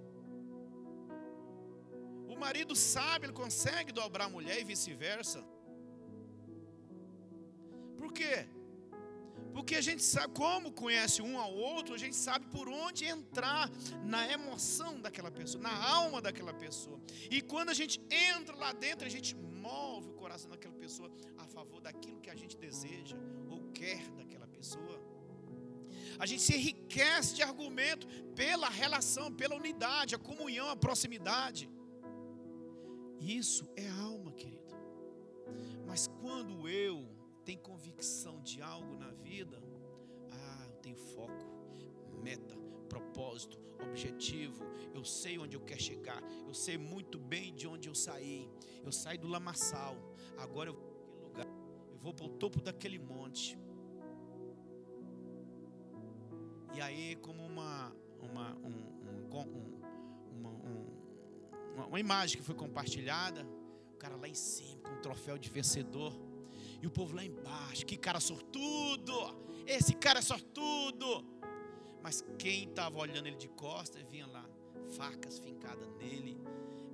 O marido sabe, ele consegue dobrar a mulher e vice-versa. Por quê? Porque a gente sabe, como conhece um ao outro, a gente sabe por onde entrar na emoção daquela pessoa, na alma daquela pessoa. E quando a gente entra lá dentro, a gente move o coração daquela pessoa a favor daquilo que a gente deseja ou quer daquela pessoa. A gente se enriquece de argumento pela relação, pela unidade, a comunhão, a proximidade. Isso é alma, querido. Mas quando eu tem convicção de algo na vida, ah, eu tenho foco, meta, propósito, objetivo, eu sei onde eu quero chegar, eu sei muito bem de onde eu saí. Eu saí do lamaçal, agora eu vou para aquele lugar, eu vou para o topo daquele monte. E aí, como uma, uma, um, um, uma, uma, uma imagem que foi compartilhada, o cara lá em cima com um troféu de vencedor. E o povo lá embaixo, que cara sortudo! Esse cara é sortudo! Mas quem estava olhando ele de costas, vinha lá facas fincadas nele,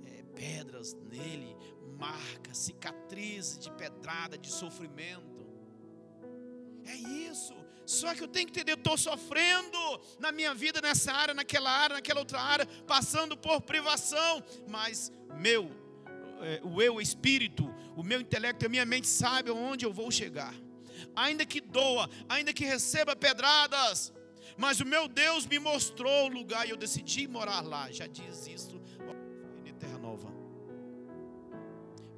é, pedras nele, marcas, cicatrizes de pedrada, de sofrimento. É isso. Só que eu tenho que entender, eu estou sofrendo na minha vida, nessa área, naquela área, naquela outra área, passando por privação, mas meu, é, o eu espírito, o meu intelecto, a minha mente sabe aonde eu vou chegar. Ainda que doa, ainda que receba pedradas, mas o meu Deus me mostrou o lugar e eu decidi morar lá. Já diz isso em Terra Nova.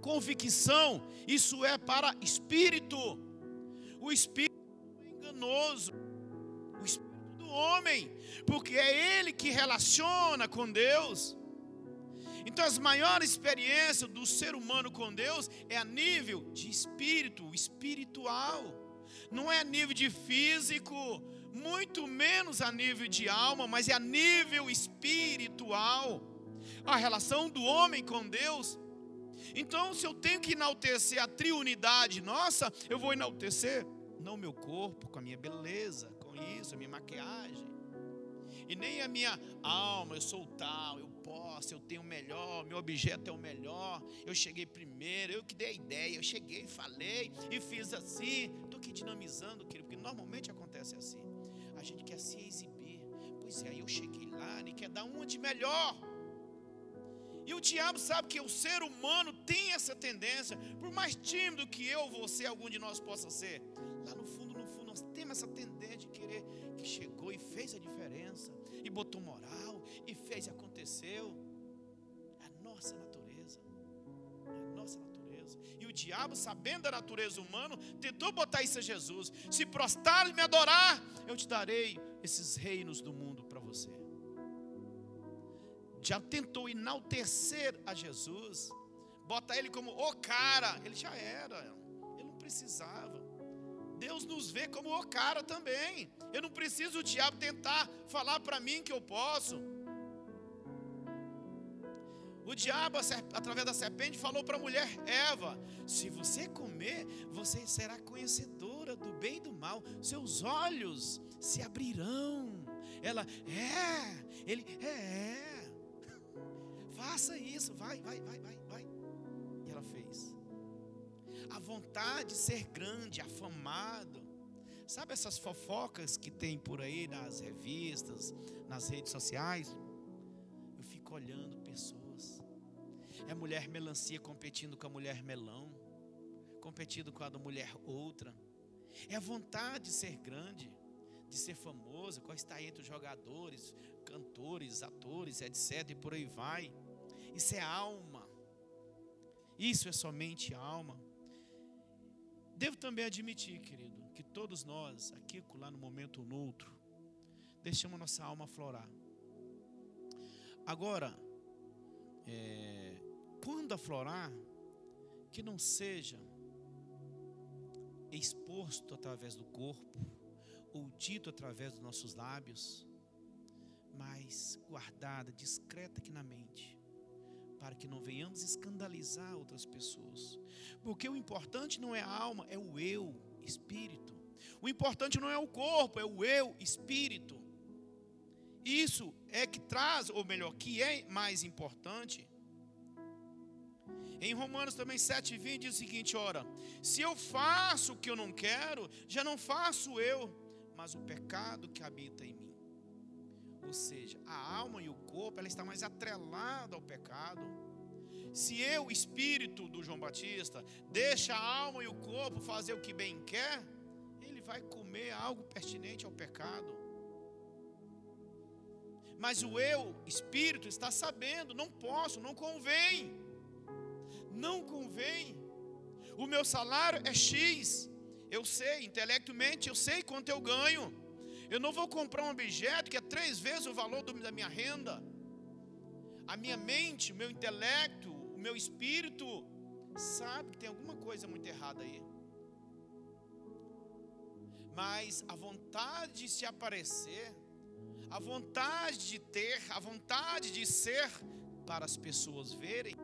Convicção, isso é para espírito. O espírito é enganoso. O espírito do homem, porque é ele que relaciona com Deus. Então, as maiores experiências do ser humano com Deus é a nível de espírito, espiritual. Não é a nível de físico, muito menos a nível de alma, mas é a nível espiritual. A relação do homem com Deus. Então, se eu tenho que enaltecer a triunidade nossa, eu vou enaltecer não meu corpo, com a minha beleza, com isso, a minha maquiagem. E nem a minha alma, eu sou tal, eu posso, eu tenho o melhor, meu objeto é o melhor, eu cheguei primeiro, eu que dei a ideia, eu cheguei, falei e fiz assim. Estou aqui dinamizando, querido, porque normalmente acontece assim. A gente quer se exibir. Pois é, aí eu cheguei lá e quer dar uma de melhor. E o diabo sabe que o ser humano tem essa tendência, por mais tímido que eu, você, algum de nós possa ser, lá no fundo, no fundo, nós temos essa tendência de querer que chegou e fez a diferença, e botou moral, e fez e aconteceu. É a nossa natureza. É a nossa natureza. E o diabo, sabendo da natureza humana, tentou botar isso a Jesus. Se prostrar e me adorar, eu te darei esses reinos do mundo para você. Já tentou enaltecer a Jesus, bota ele como o cara, ele já era, ele não precisava. Deus nos vê como o cara também. Eu não preciso o diabo tentar falar para mim que eu posso. O diabo, através da serpente, falou para a mulher Eva: Se você comer, você será conhecedora do bem e do mal, seus olhos se abrirão. Ela, é, ele, é, é. faça isso, vai, vai, vai, vai, vai. E ela fez. A vontade de ser grande, afamado. Sabe essas fofocas que tem por aí nas revistas, nas redes sociais? Eu fico olhando pessoas é mulher melancia competindo com a mulher melão, competindo com a da mulher outra. É a vontade de ser grande, de ser famoso, qual está entre os jogadores, cantores, atores, etc. e por aí vai. Isso é alma. Isso é somente alma. Devo também admitir, querido, que todos nós, aqui lá no momento ou no outro, deixamos nossa alma florar. Agora, é, quando aflorar, que não seja exposto através do corpo, ou dito através dos nossos lábios, mas guardada, discreta aqui na mente, para que não venhamos escandalizar outras pessoas. Porque o importante não é a alma, é o eu, espírito. O importante não é o corpo, é o eu, espírito. Isso é que traz, ou melhor, que é mais importante. Em Romanos também 7,20 diz o seguinte: ora, se eu faço o que eu não quero, já não faço eu, mas o pecado que habita em mim. Ou seja, a alma e o corpo, ela está mais atrelada ao pecado. Se eu, espírito do João Batista, deixa a alma e o corpo fazer o que bem quer, ele vai comer algo pertinente ao pecado. Mas o eu, espírito, está sabendo, não posso, não convém. Não convém. O meu salário é X. Eu sei, intelectualmente, eu sei quanto eu ganho. Eu não vou comprar um objeto que é três vezes o valor da minha renda. A minha mente, o meu intelecto, o meu espírito sabe que tem alguma coisa muito errada aí. Mas a vontade de se aparecer, a vontade de ter, a vontade de ser para as pessoas verem,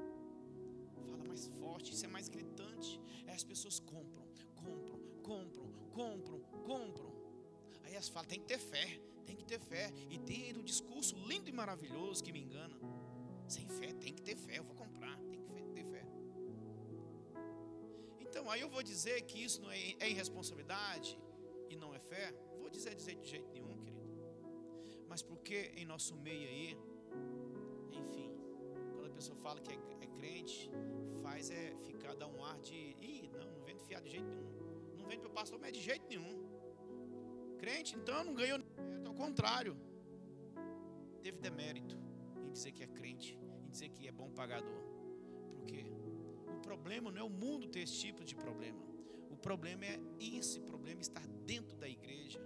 fala mais forte, isso é mais gritante. É as pessoas compram, compram, compram, compram, compram. Falam, tem que ter fé, tem que ter fé. E tem um discurso lindo e maravilhoso que me engana. Sem fé, tem que ter fé, eu vou comprar, tem que ter fé. Então, aí eu vou dizer que isso não é, é irresponsabilidade e não é fé? Vou dizer, dizer de jeito nenhum, querido. Mas porque em nosso meio aí, enfim, quando a pessoa fala que é, é crente, faz é ficar, dar um ar de, ih, não, não vem fiar de jeito nenhum. Não vem para o pastor, mas é de jeito nenhum. Crente, então, não ganhou ao contrário. Teve demérito em dizer que é crente, em dizer que é bom pagador. Porque o problema não é o mundo ter esse tipo de problema. O problema é esse problema estar dentro da igreja.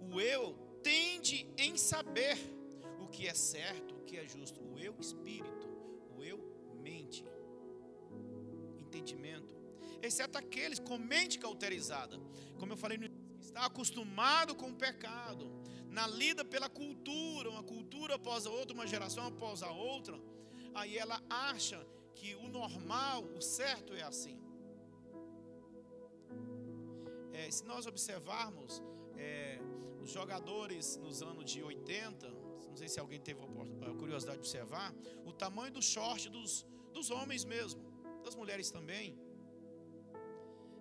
O eu tende em saber o que é certo, o que é justo. O eu espírito, o eu mente. Entendimento. Exceto aqueles com mente cauterizada. Como eu falei está acostumado com o pecado, na lida pela cultura, uma cultura após a outra, uma geração após a outra, aí ela acha que o normal, o certo é assim. É, se nós observarmos é, os jogadores nos anos de 80, não sei se alguém teve a curiosidade de observar, o tamanho do short dos, dos homens mesmo, das mulheres também,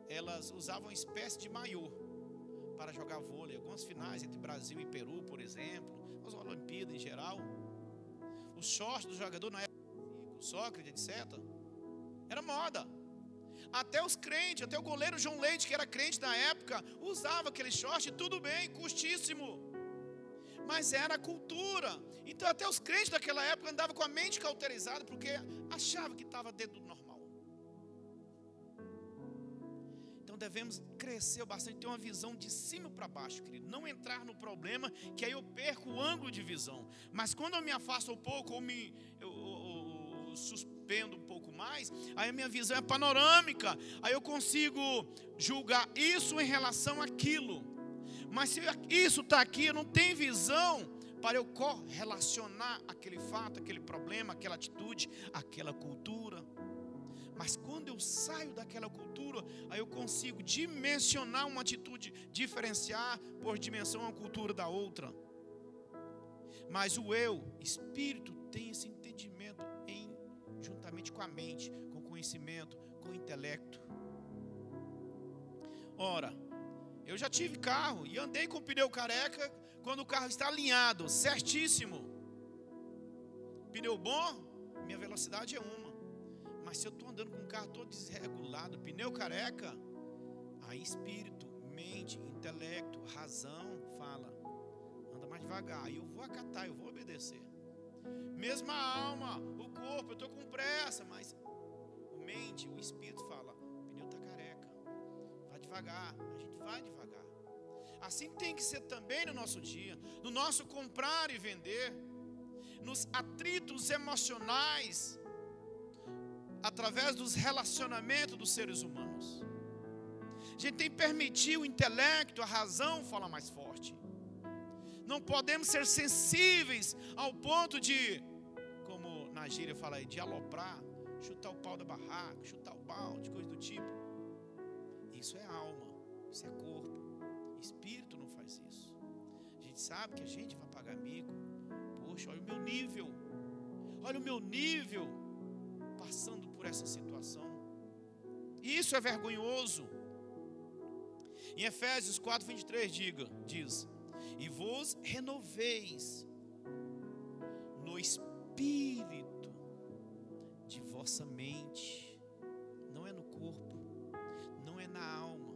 elas usavam uma espécie de maiô para jogar vôlei. Algumas finais entre Brasil e Peru, por exemplo, as Olimpíadas em geral. O short do jogador na época, Sócrates, etc. Era moda. Até os crentes, até o goleiro João Leite, que era crente na época, usava aquele short, tudo bem, custíssimo. Mas era cultura. Então até os crentes daquela época andavam com a mente cauterizada, porque achava que estava dentro do normal. Então devemos crescer bastante, ter uma visão de cima para baixo, querido. Não entrar no problema, que aí eu perco o ângulo de visão. Mas quando eu me afasto um pouco, ou me eu, eu, eu suspendo um pouco mais, aí a minha visão é panorâmica. Aí eu consigo julgar isso em relação àquilo. Mas se isso está aqui, eu não tenho visão para eu correlacionar aquele fato, aquele problema, aquela atitude, aquela cultura. Mas quando eu saio daquela cultura, aí eu consigo dimensionar uma atitude, diferenciar por dimensão uma cultura da outra. Mas o eu, espírito, tem esse entendimento em, juntamente com a mente, com o conhecimento, com o intelecto. Ora, eu já tive carro e andei com o pneu careca quando o carro está alinhado, certíssimo. Pneu bom, minha velocidade é uma. Mas se eu estou andando com um carro todo desregulado, pneu careca, aí espírito, mente, intelecto, razão fala: anda mais devagar. E eu vou acatar, eu vou obedecer. Mesma alma, o corpo, eu estou com pressa, mas o mente, o espírito fala: o pneu está careca, vai devagar, a gente vai devagar. Assim tem que ser também no nosso dia, no nosso comprar e vender, nos atritos emocionais, através dos relacionamentos dos seres humanos. A gente tem que permitir o intelecto, a razão falar mais forte. Não podemos ser sensíveis ao ponto de, como na gíria fala aí, de aloprar, chutar o pau da barraca, chutar o balde, coisa do tipo. Isso é alma, isso é corpo. Espírito não faz isso. A gente sabe que a gente vai pagar mico. Poxa, olha o meu nível. Olha o meu nível passando por essa situação. E isso é vergonhoso. Em Efésios 4, 23, diga, diz: E vos renoveis no espírito de vossa mente, não é no corpo, não é na alma.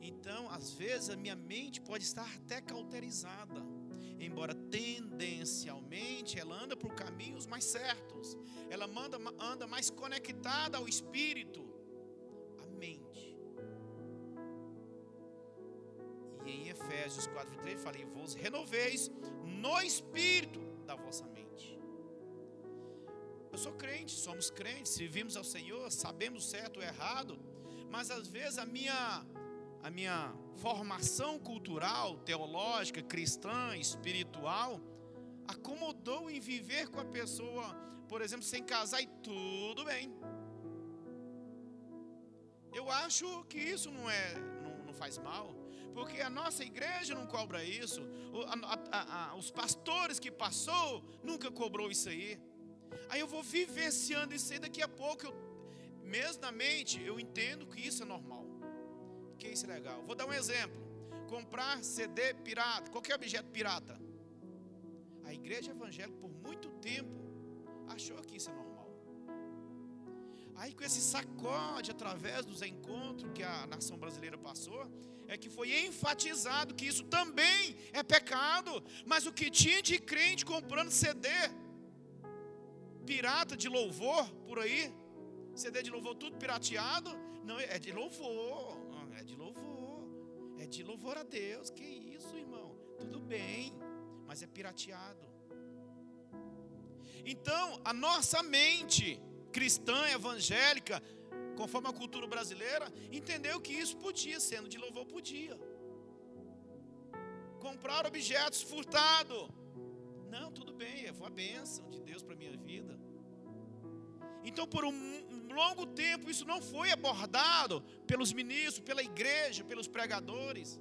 Então, às vezes, a minha mente pode estar até cauterizada, embora tendencialmente ela anda por caminhos mais certos, ela manda, anda mais conectada ao espírito, à mente. E em Efésios 4, 3 fala: E vos renoveis no espírito da vossa mente. Eu sou crente, somos crentes, servimos ao Senhor, sabemos certo ou errado, mas às vezes a minha a minha formação cultural, teológica, cristã, espiritual, acomodou em viver com a pessoa, por exemplo, sem casar e tudo bem. Eu acho que isso não é, não, não faz mal, porque a nossa igreja não cobra isso, a, a, a, os pastores que passou nunca cobrou isso aí. Aí eu vou vivenciando isso aí daqui a pouco, eu, mesmo na mente, eu entendo que isso é normal, que isso é legal. Vou dar um exemplo: comprar CD pirata, qualquer objeto pirata. A igreja evangélica por muito tempo achou que isso é normal. Aí com esse sacode através dos encontros que a nação brasileira passou, é que foi enfatizado que isso também é pecado, mas o que tinha de crente comprando CD pirata de louvor por aí, CD de louvor tudo pirateado, não é de louvor, é de louvor, é de louvor a Deus. Que isso, irmão? Tudo bem, mas é pirateado. Então, a nossa mente cristã, evangélica, conforme a cultura brasileira, entendeu que isso podia, sendo de louvor, podia. Comprar objetos furtado. Não, tudo bem, foi a bênção de Deus para a minha vida. Então, por um longo tempo, isso não foi abordado pelos ministros, pela igreja, pelos pregadores,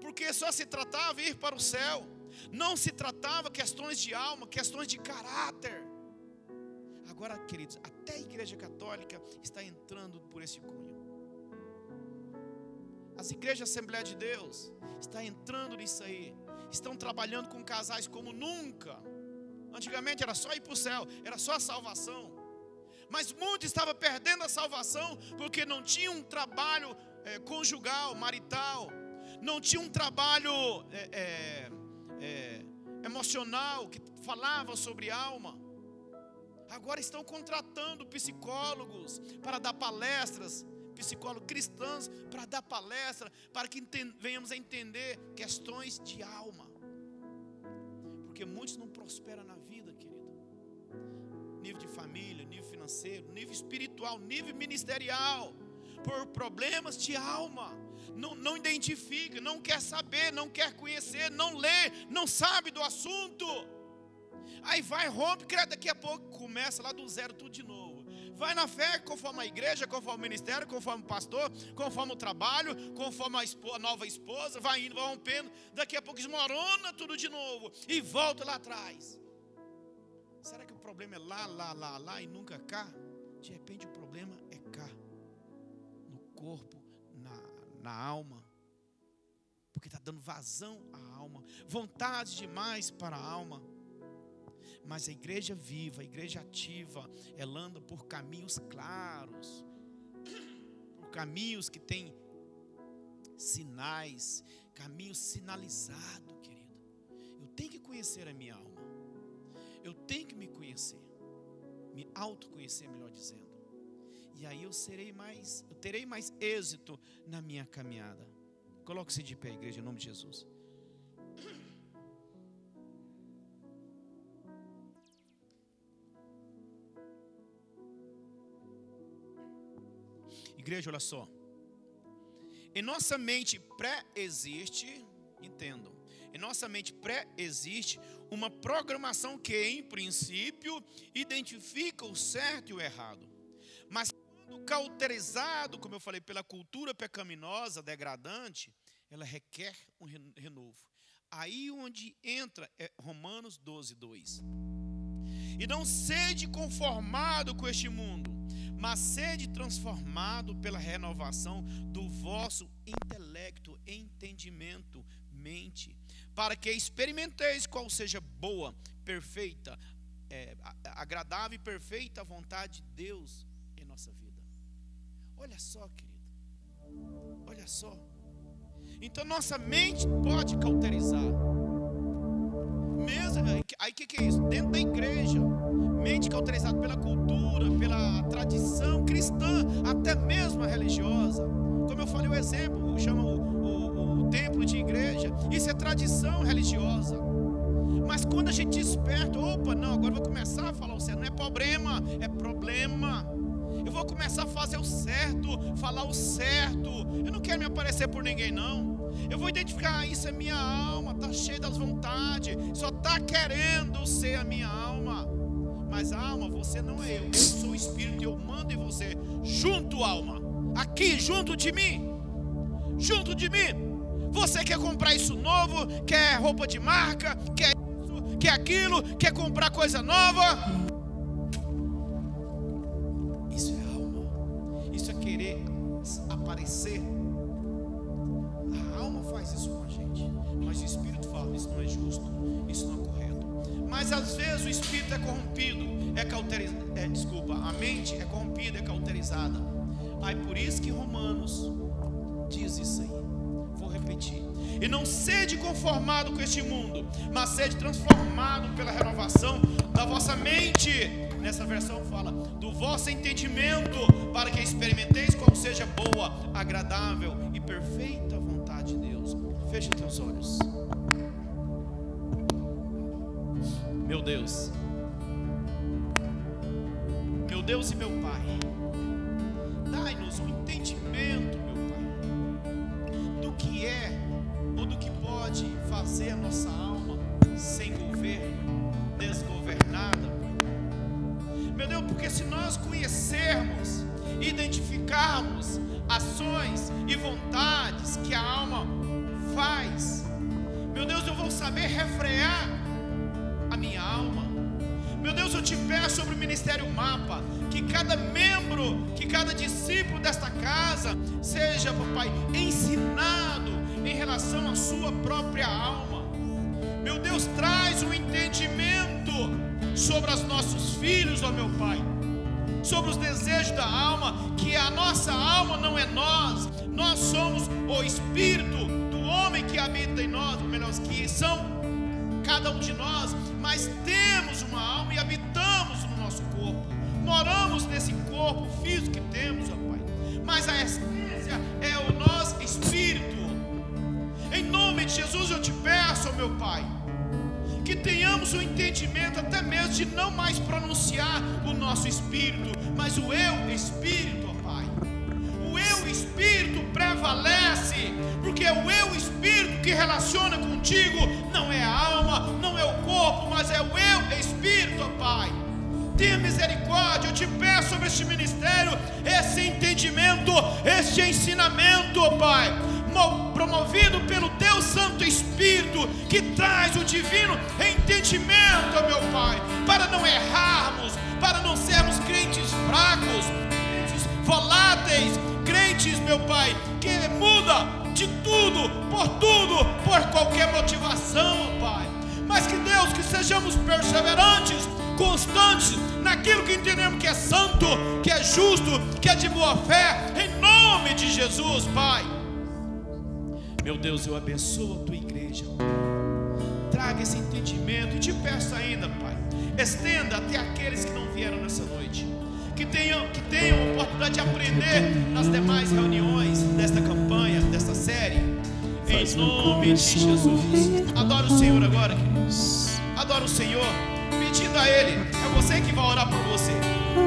porque só se tratava de ir para o céu, não se tratava questões de alma, questões de caráter. Agora, queridos, até a Igreja Católica está entrando por esse cunho. As igrejas Assembleia de Deus estão entrando nisso aí. Estão trabalhando com casais como nunca. Antigamente era só ir para o céu, era só a salvação. Mas muitos estavam perdendo a salvação porque não tinham um trabalho é, conjugal, marital, não tinha um trabalho é, é emocional que falava sobre alma. Agora estão contratando psicólogos para dar palestras, psicólogos cristãos para dar palestra, para que venhamos a entender questões de alma. Porque muitos não prosperam na vida, querido. Nível de família, nível financeiro, nível espiritual, nível ministerial, por problemas de alma. Não, não identifica, não quer saber, não quer conhecer, não lê, não sabe do assunto. Aí vai, rompe, daqui a pouco começa lá do zero tudo de novo. Vai na fé, conforme a igreja, conforme o ministério, conforme o pastor, conforme o trabalho, conforme a, a nova esposa, vai indo, vai rompendo. Daqui a pouco desmorona tudo de novo e volta lá atrás. Será que o problema é lá, lá, lá, lá e nunca cá? De repente o problema é cá, no corpo, na, na alma porque está dando vazão à alma, vontade demais para a alma. Mas a igreja viva, a igreja ativa, ela anda por caminhos claros, por caminhos que têm sinais, caminhos sinalizados, querido. tenho que conhecer a minha alma. Eu tenho que me conhecer. Me autoconhecer, melhor dizendo. E aí eu serei mais, eu terei mais êxito na minha caminhada. Coloque-se de pé, igreja, em nome de Jesus. Igreja, olha só. Em nossa mente pré-existe, entendam, em nossa mente pré-existe uma programação que, em princípio, identifica o certo e o errado. Mas quando cauterizado, como eu falei, pela cultura pecaminosa, degradante, ela requer um renovo. Aí onde entra é Romanos 12, 2. E não sede conformado com este mundo, mas sede transformado pela renovação do vosso intelecto, entendimento, mente, para que experimenteis qual seja boa, perfeita, é, agradável e perfeita vontade de Deus em nossa vida. Olha só, querido, olha só. Então nossa mente pode cauterizar. Mesmo, aí o que, que é isso? Dentro da igreja, mente cauterizada pela cultura, pela tradição cristã, até mesmo a religiosa. Como eu falei o exemplo, chama o, o templo de igreja. Isso é tradição religiosa. Mas quando a gente desperta, opa, não, agora eu vou começar a falar o certo. Não é problema, é problema. Eu vou começar a fazer o certo, falar o certo. Eu não quero me aparecer por ninguém, não. Eu vou identificar, ah, isso é minha alma, está cheia das vontades, só está querendo ser a minha alma. Mas alma, você não é eu, eu sou o Espírito eu mando em você, junto, alma, aqui, junto de mim, junto de mim. Você quer comprar isso novo, quer roupa de marca, quer isso, quer aquilo, quer comprar coisa nova. Isso é alma, isso é querer aparecer faz isso com a gente. Mas o Espírito fala: isso não é justo, isso não é correto. Mas às vezes o Espírito é corrompido, é cauterizado. É, desculpa, a mente é corrompida, é cauterizada. Aí por isso que Romanos diz isso aí. E não sede conformado com este mundo, mas sede transformado pela renovação da vossa mente. Nessa versão fala do vosso entendimento, para que experimenteis qual seja boa, agradável e perfeita Feche teus olhos. Meu Deus. Meu Deus e meu Pai. Dai-nos um entendimento, que é ou do que pode fazer nossa alma sem governo, desgovernada. Meu Deus, porque se nós conhecermos, identificarmos ações e vontades que a alma faz. Meu Deus, eu vou saber refrear a minha alma. Meu Deus, eu te peço sobre o ministério Mapa, que cada membro, que cada discípulo desta casa seja, papai, ensinado em relação à sua própria alma. Meu Deus, traz um entendimento sobre os nossos filhos, ó meu Pai, sobre os desejos da alma, que a nossa alma não é nós, nós somos o Espírito homem que habita em nós, ou melhor, que são cada um de nós, mas temos uma alma e habitamos moramos nesse corpo físico que temos, ó Pai, mas a essência é o nosso espírito. Em nome de Jesus eu te peço, ó meu Pai, que tenhamos o um entendimento até mesmo de não mais pronunciar o nosso espírito, mas o eu espírito, ó Pai. O eu espírito prevalece, porque é o eu espírito que relaciona contigo, não é a alma, não é o corpo, mas é o eu espírito, ó Pai. Tenha misericórdia, eu te peço sobre este ministério, esse entendimento, este ensinamento, ó Pai, promovido pelo Teu Santo Espírito, que traz o divino entendimento, ó meu Pai, para não errarmos, para não sermos crentes fracos, crentes voláteis, crentes, meu Pai, que muda de tudo, por tudo, por qualquer motivação, Pai. Mas que Deus, que sejamos perseverantes, constantes naquilo que entendemos que é santo, que é justo, que é de boa fé, em nome de Jesus, Pai. Meu Deus, eu abençoo a tua igreja. traga esse entendimento. E te peço ainda, Pai, estenda até aqueles que não vieram nessa noite. Que tenham, que tenham a oportunidade de aprender nas demais reuniões desta campanha, desta série. Em nome de Jesus. Adora o Senhor agora, queridos. Adora o Senhor. Pedindo a Ele. É você que vai orar por você.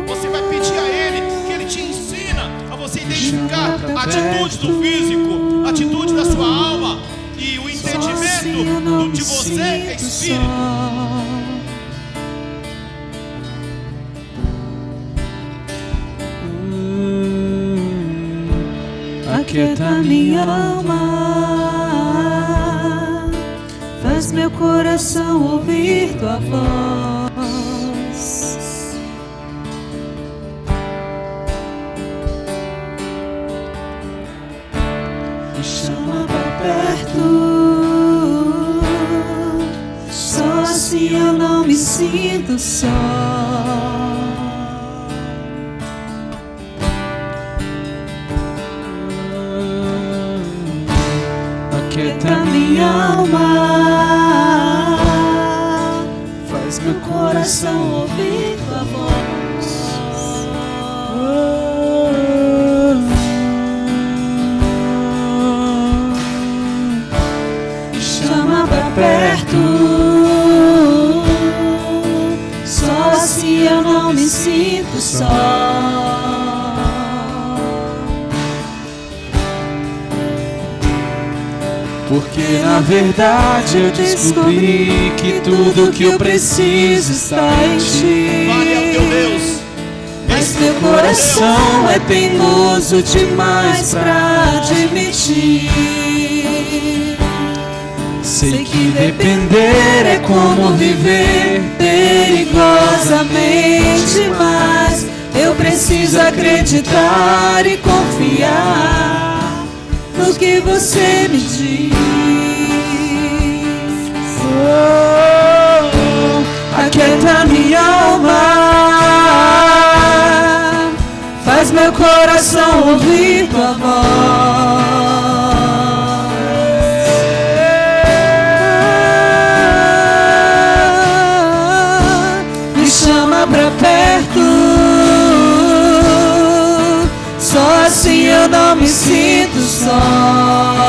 Você vai pedir a Ele que Ele te ensina a você identificar a atitude do físico, a atitude da sua alma e o entendimento do de você é espírito. Aquieta minha alma, faz meu coração ouvir tua voz. Que tudo que eu preciso está em ti. Vale ao teu Deus. Mas meu coração é teimoso demais pra admitir. Sei que depender é como viver perigosamente, mas eu preciso acreditar e confiar no que você me diz. Oh, aquieta minha alma, faz meu coração ouvir tua voz. Me chama pra perto, só assim eu não me sinto só.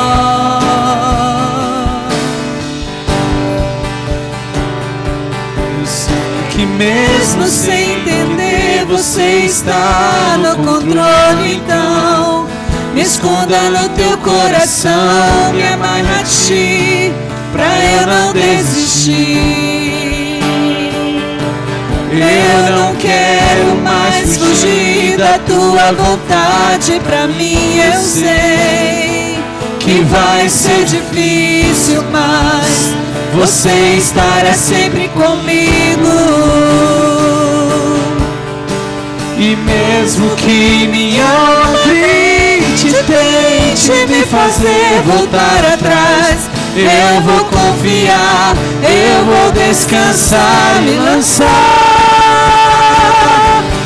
Você está no controle. Então, me esconda no teu coração, me amarra a ti, pra eu não desistir. Eu não quero mais fugir da tua vontade. Pra mim, eu sei que vai ser difícil, mas você estará sempre comigo. E mesmo que minha mente tente me fazer voltar atrás, eu vou confiar, eu vou descansar, me lançar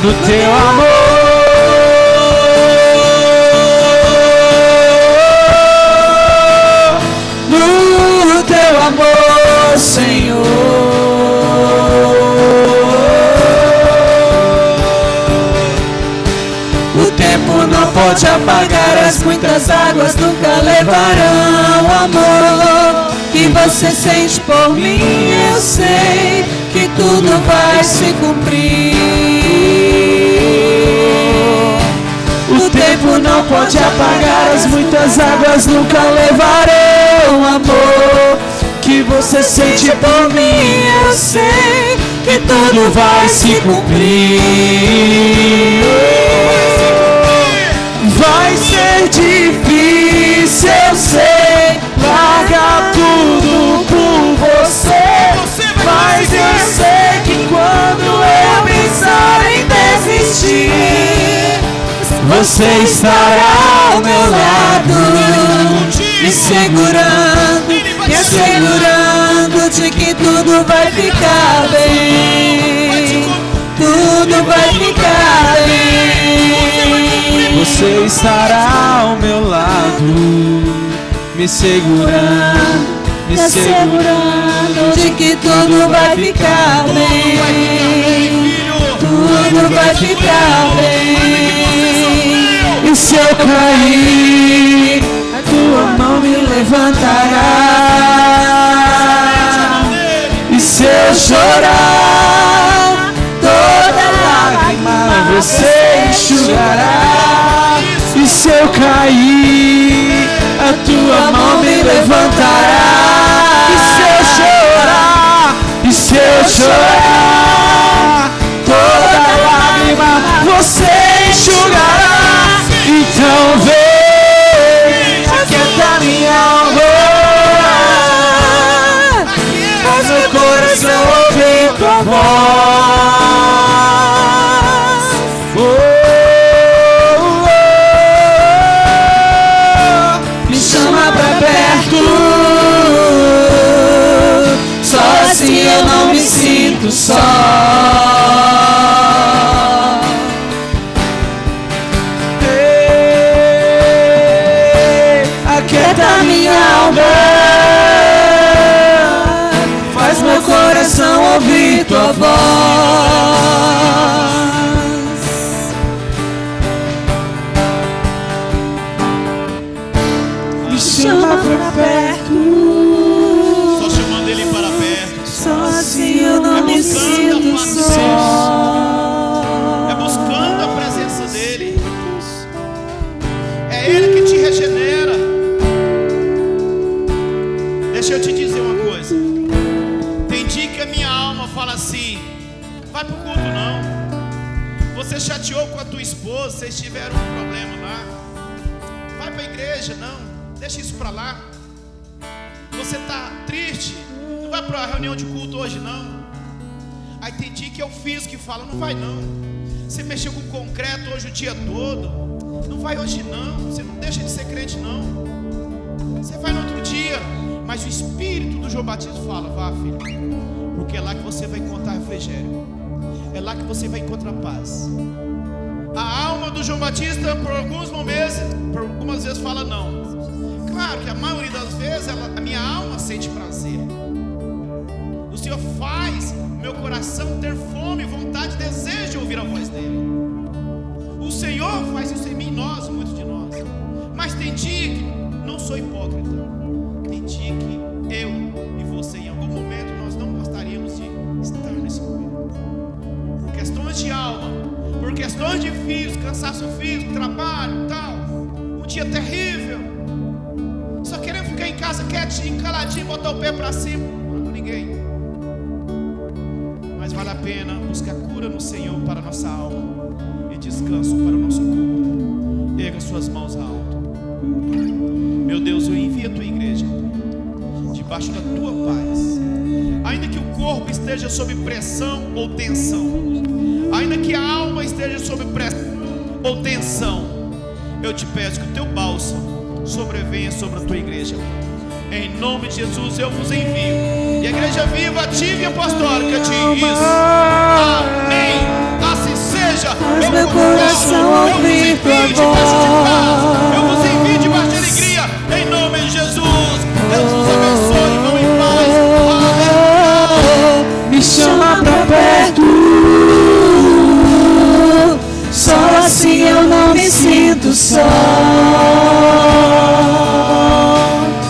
no teu amor, no teu amor, Senhor. Pode apagar as muitas águas, nunca levarão amor que você sente por mim. Eu sei que tudo vai se cumprir. O tempo não pode apagar as muitas águas, nunca levarão amor que você sente por mim. Eu sei que tudo vai se cumprir. Vai ser difícil, eu sei, largar tudo por você. Mas eu sei que quando eu pensar em desistir, você estará ao meu lado, me segurando, me assegurando de que tudo vai ficar bem. Tudo vai ficar. Você estará ao meu lado, me segurando, me segurando de que tudo vai ficar bem. Tudo vai ficar bem. E se eu cair, a tua mão me levantará. E se eu chorar, você enxugará. E se eu cair, a tua mão me levantará. E se eu chorar, e se eu chorar, toda lágrima você enxugará. Sinto só. Ei, Aquieta minha alma. Faz meu coração ouvir tua voz. Vai pro culto não. Você chateou com a tua esposa, vocês tiveram um problema lá. Vai pra igreja, não. Deixa isso pra lá. Você tá triste, não vai pra reunião de culto hoje não. Aí tem dia que eu fiz que fala, não vai não. Você mexeu com concreto hoje o dia todo. Não vai hoje não. Você não deixa de ser crente não. Você vai no outro dia. Mas o espírito do João Batista fala, vá filho. Porque é lá que você vai encontrar refrigério. É lá que você vai encontrar paz. A alma do João Batista, por alguns momentos, por algumas vezes fala não. Claro que a maioria das vezes ela- a minha alma sente prazer. O Senhor faz meu coração ter fome, vontade, desejo de ouvir a voz dele. O Senhor faz isso em mim, nós, muitos de nós. Mas tem dia que não sou hipócrita. Tem dia que eu e você, em algum momento, de alma, por questões de cansaço físico, trabalho, tal. Um dia terrível. Só querendo ficar em casa quietinho, caladinho, botar o pé para cima. Não ninguém. Mas vale a pena buscar cura no Senhor para a nossa alma e descanso para o nosso corpo. Erga suas mãos alto. Meu Deus, eu envio a tua igreja debaixo da tua paz. Ainda que o corpo esteja sob pressão ou tensão, ainda que a alma esteja sob pressão ou tensão, eu te peço que o teu bálsamo sobrevenha sobre a tua igreja. Em nome de Jesus eu vos envio. E a igreja viva, ativa e apostólica diz: Amém. Assim seja. Faz Eu meu coração ouvir tua debaixo de paz. voz. Eu So.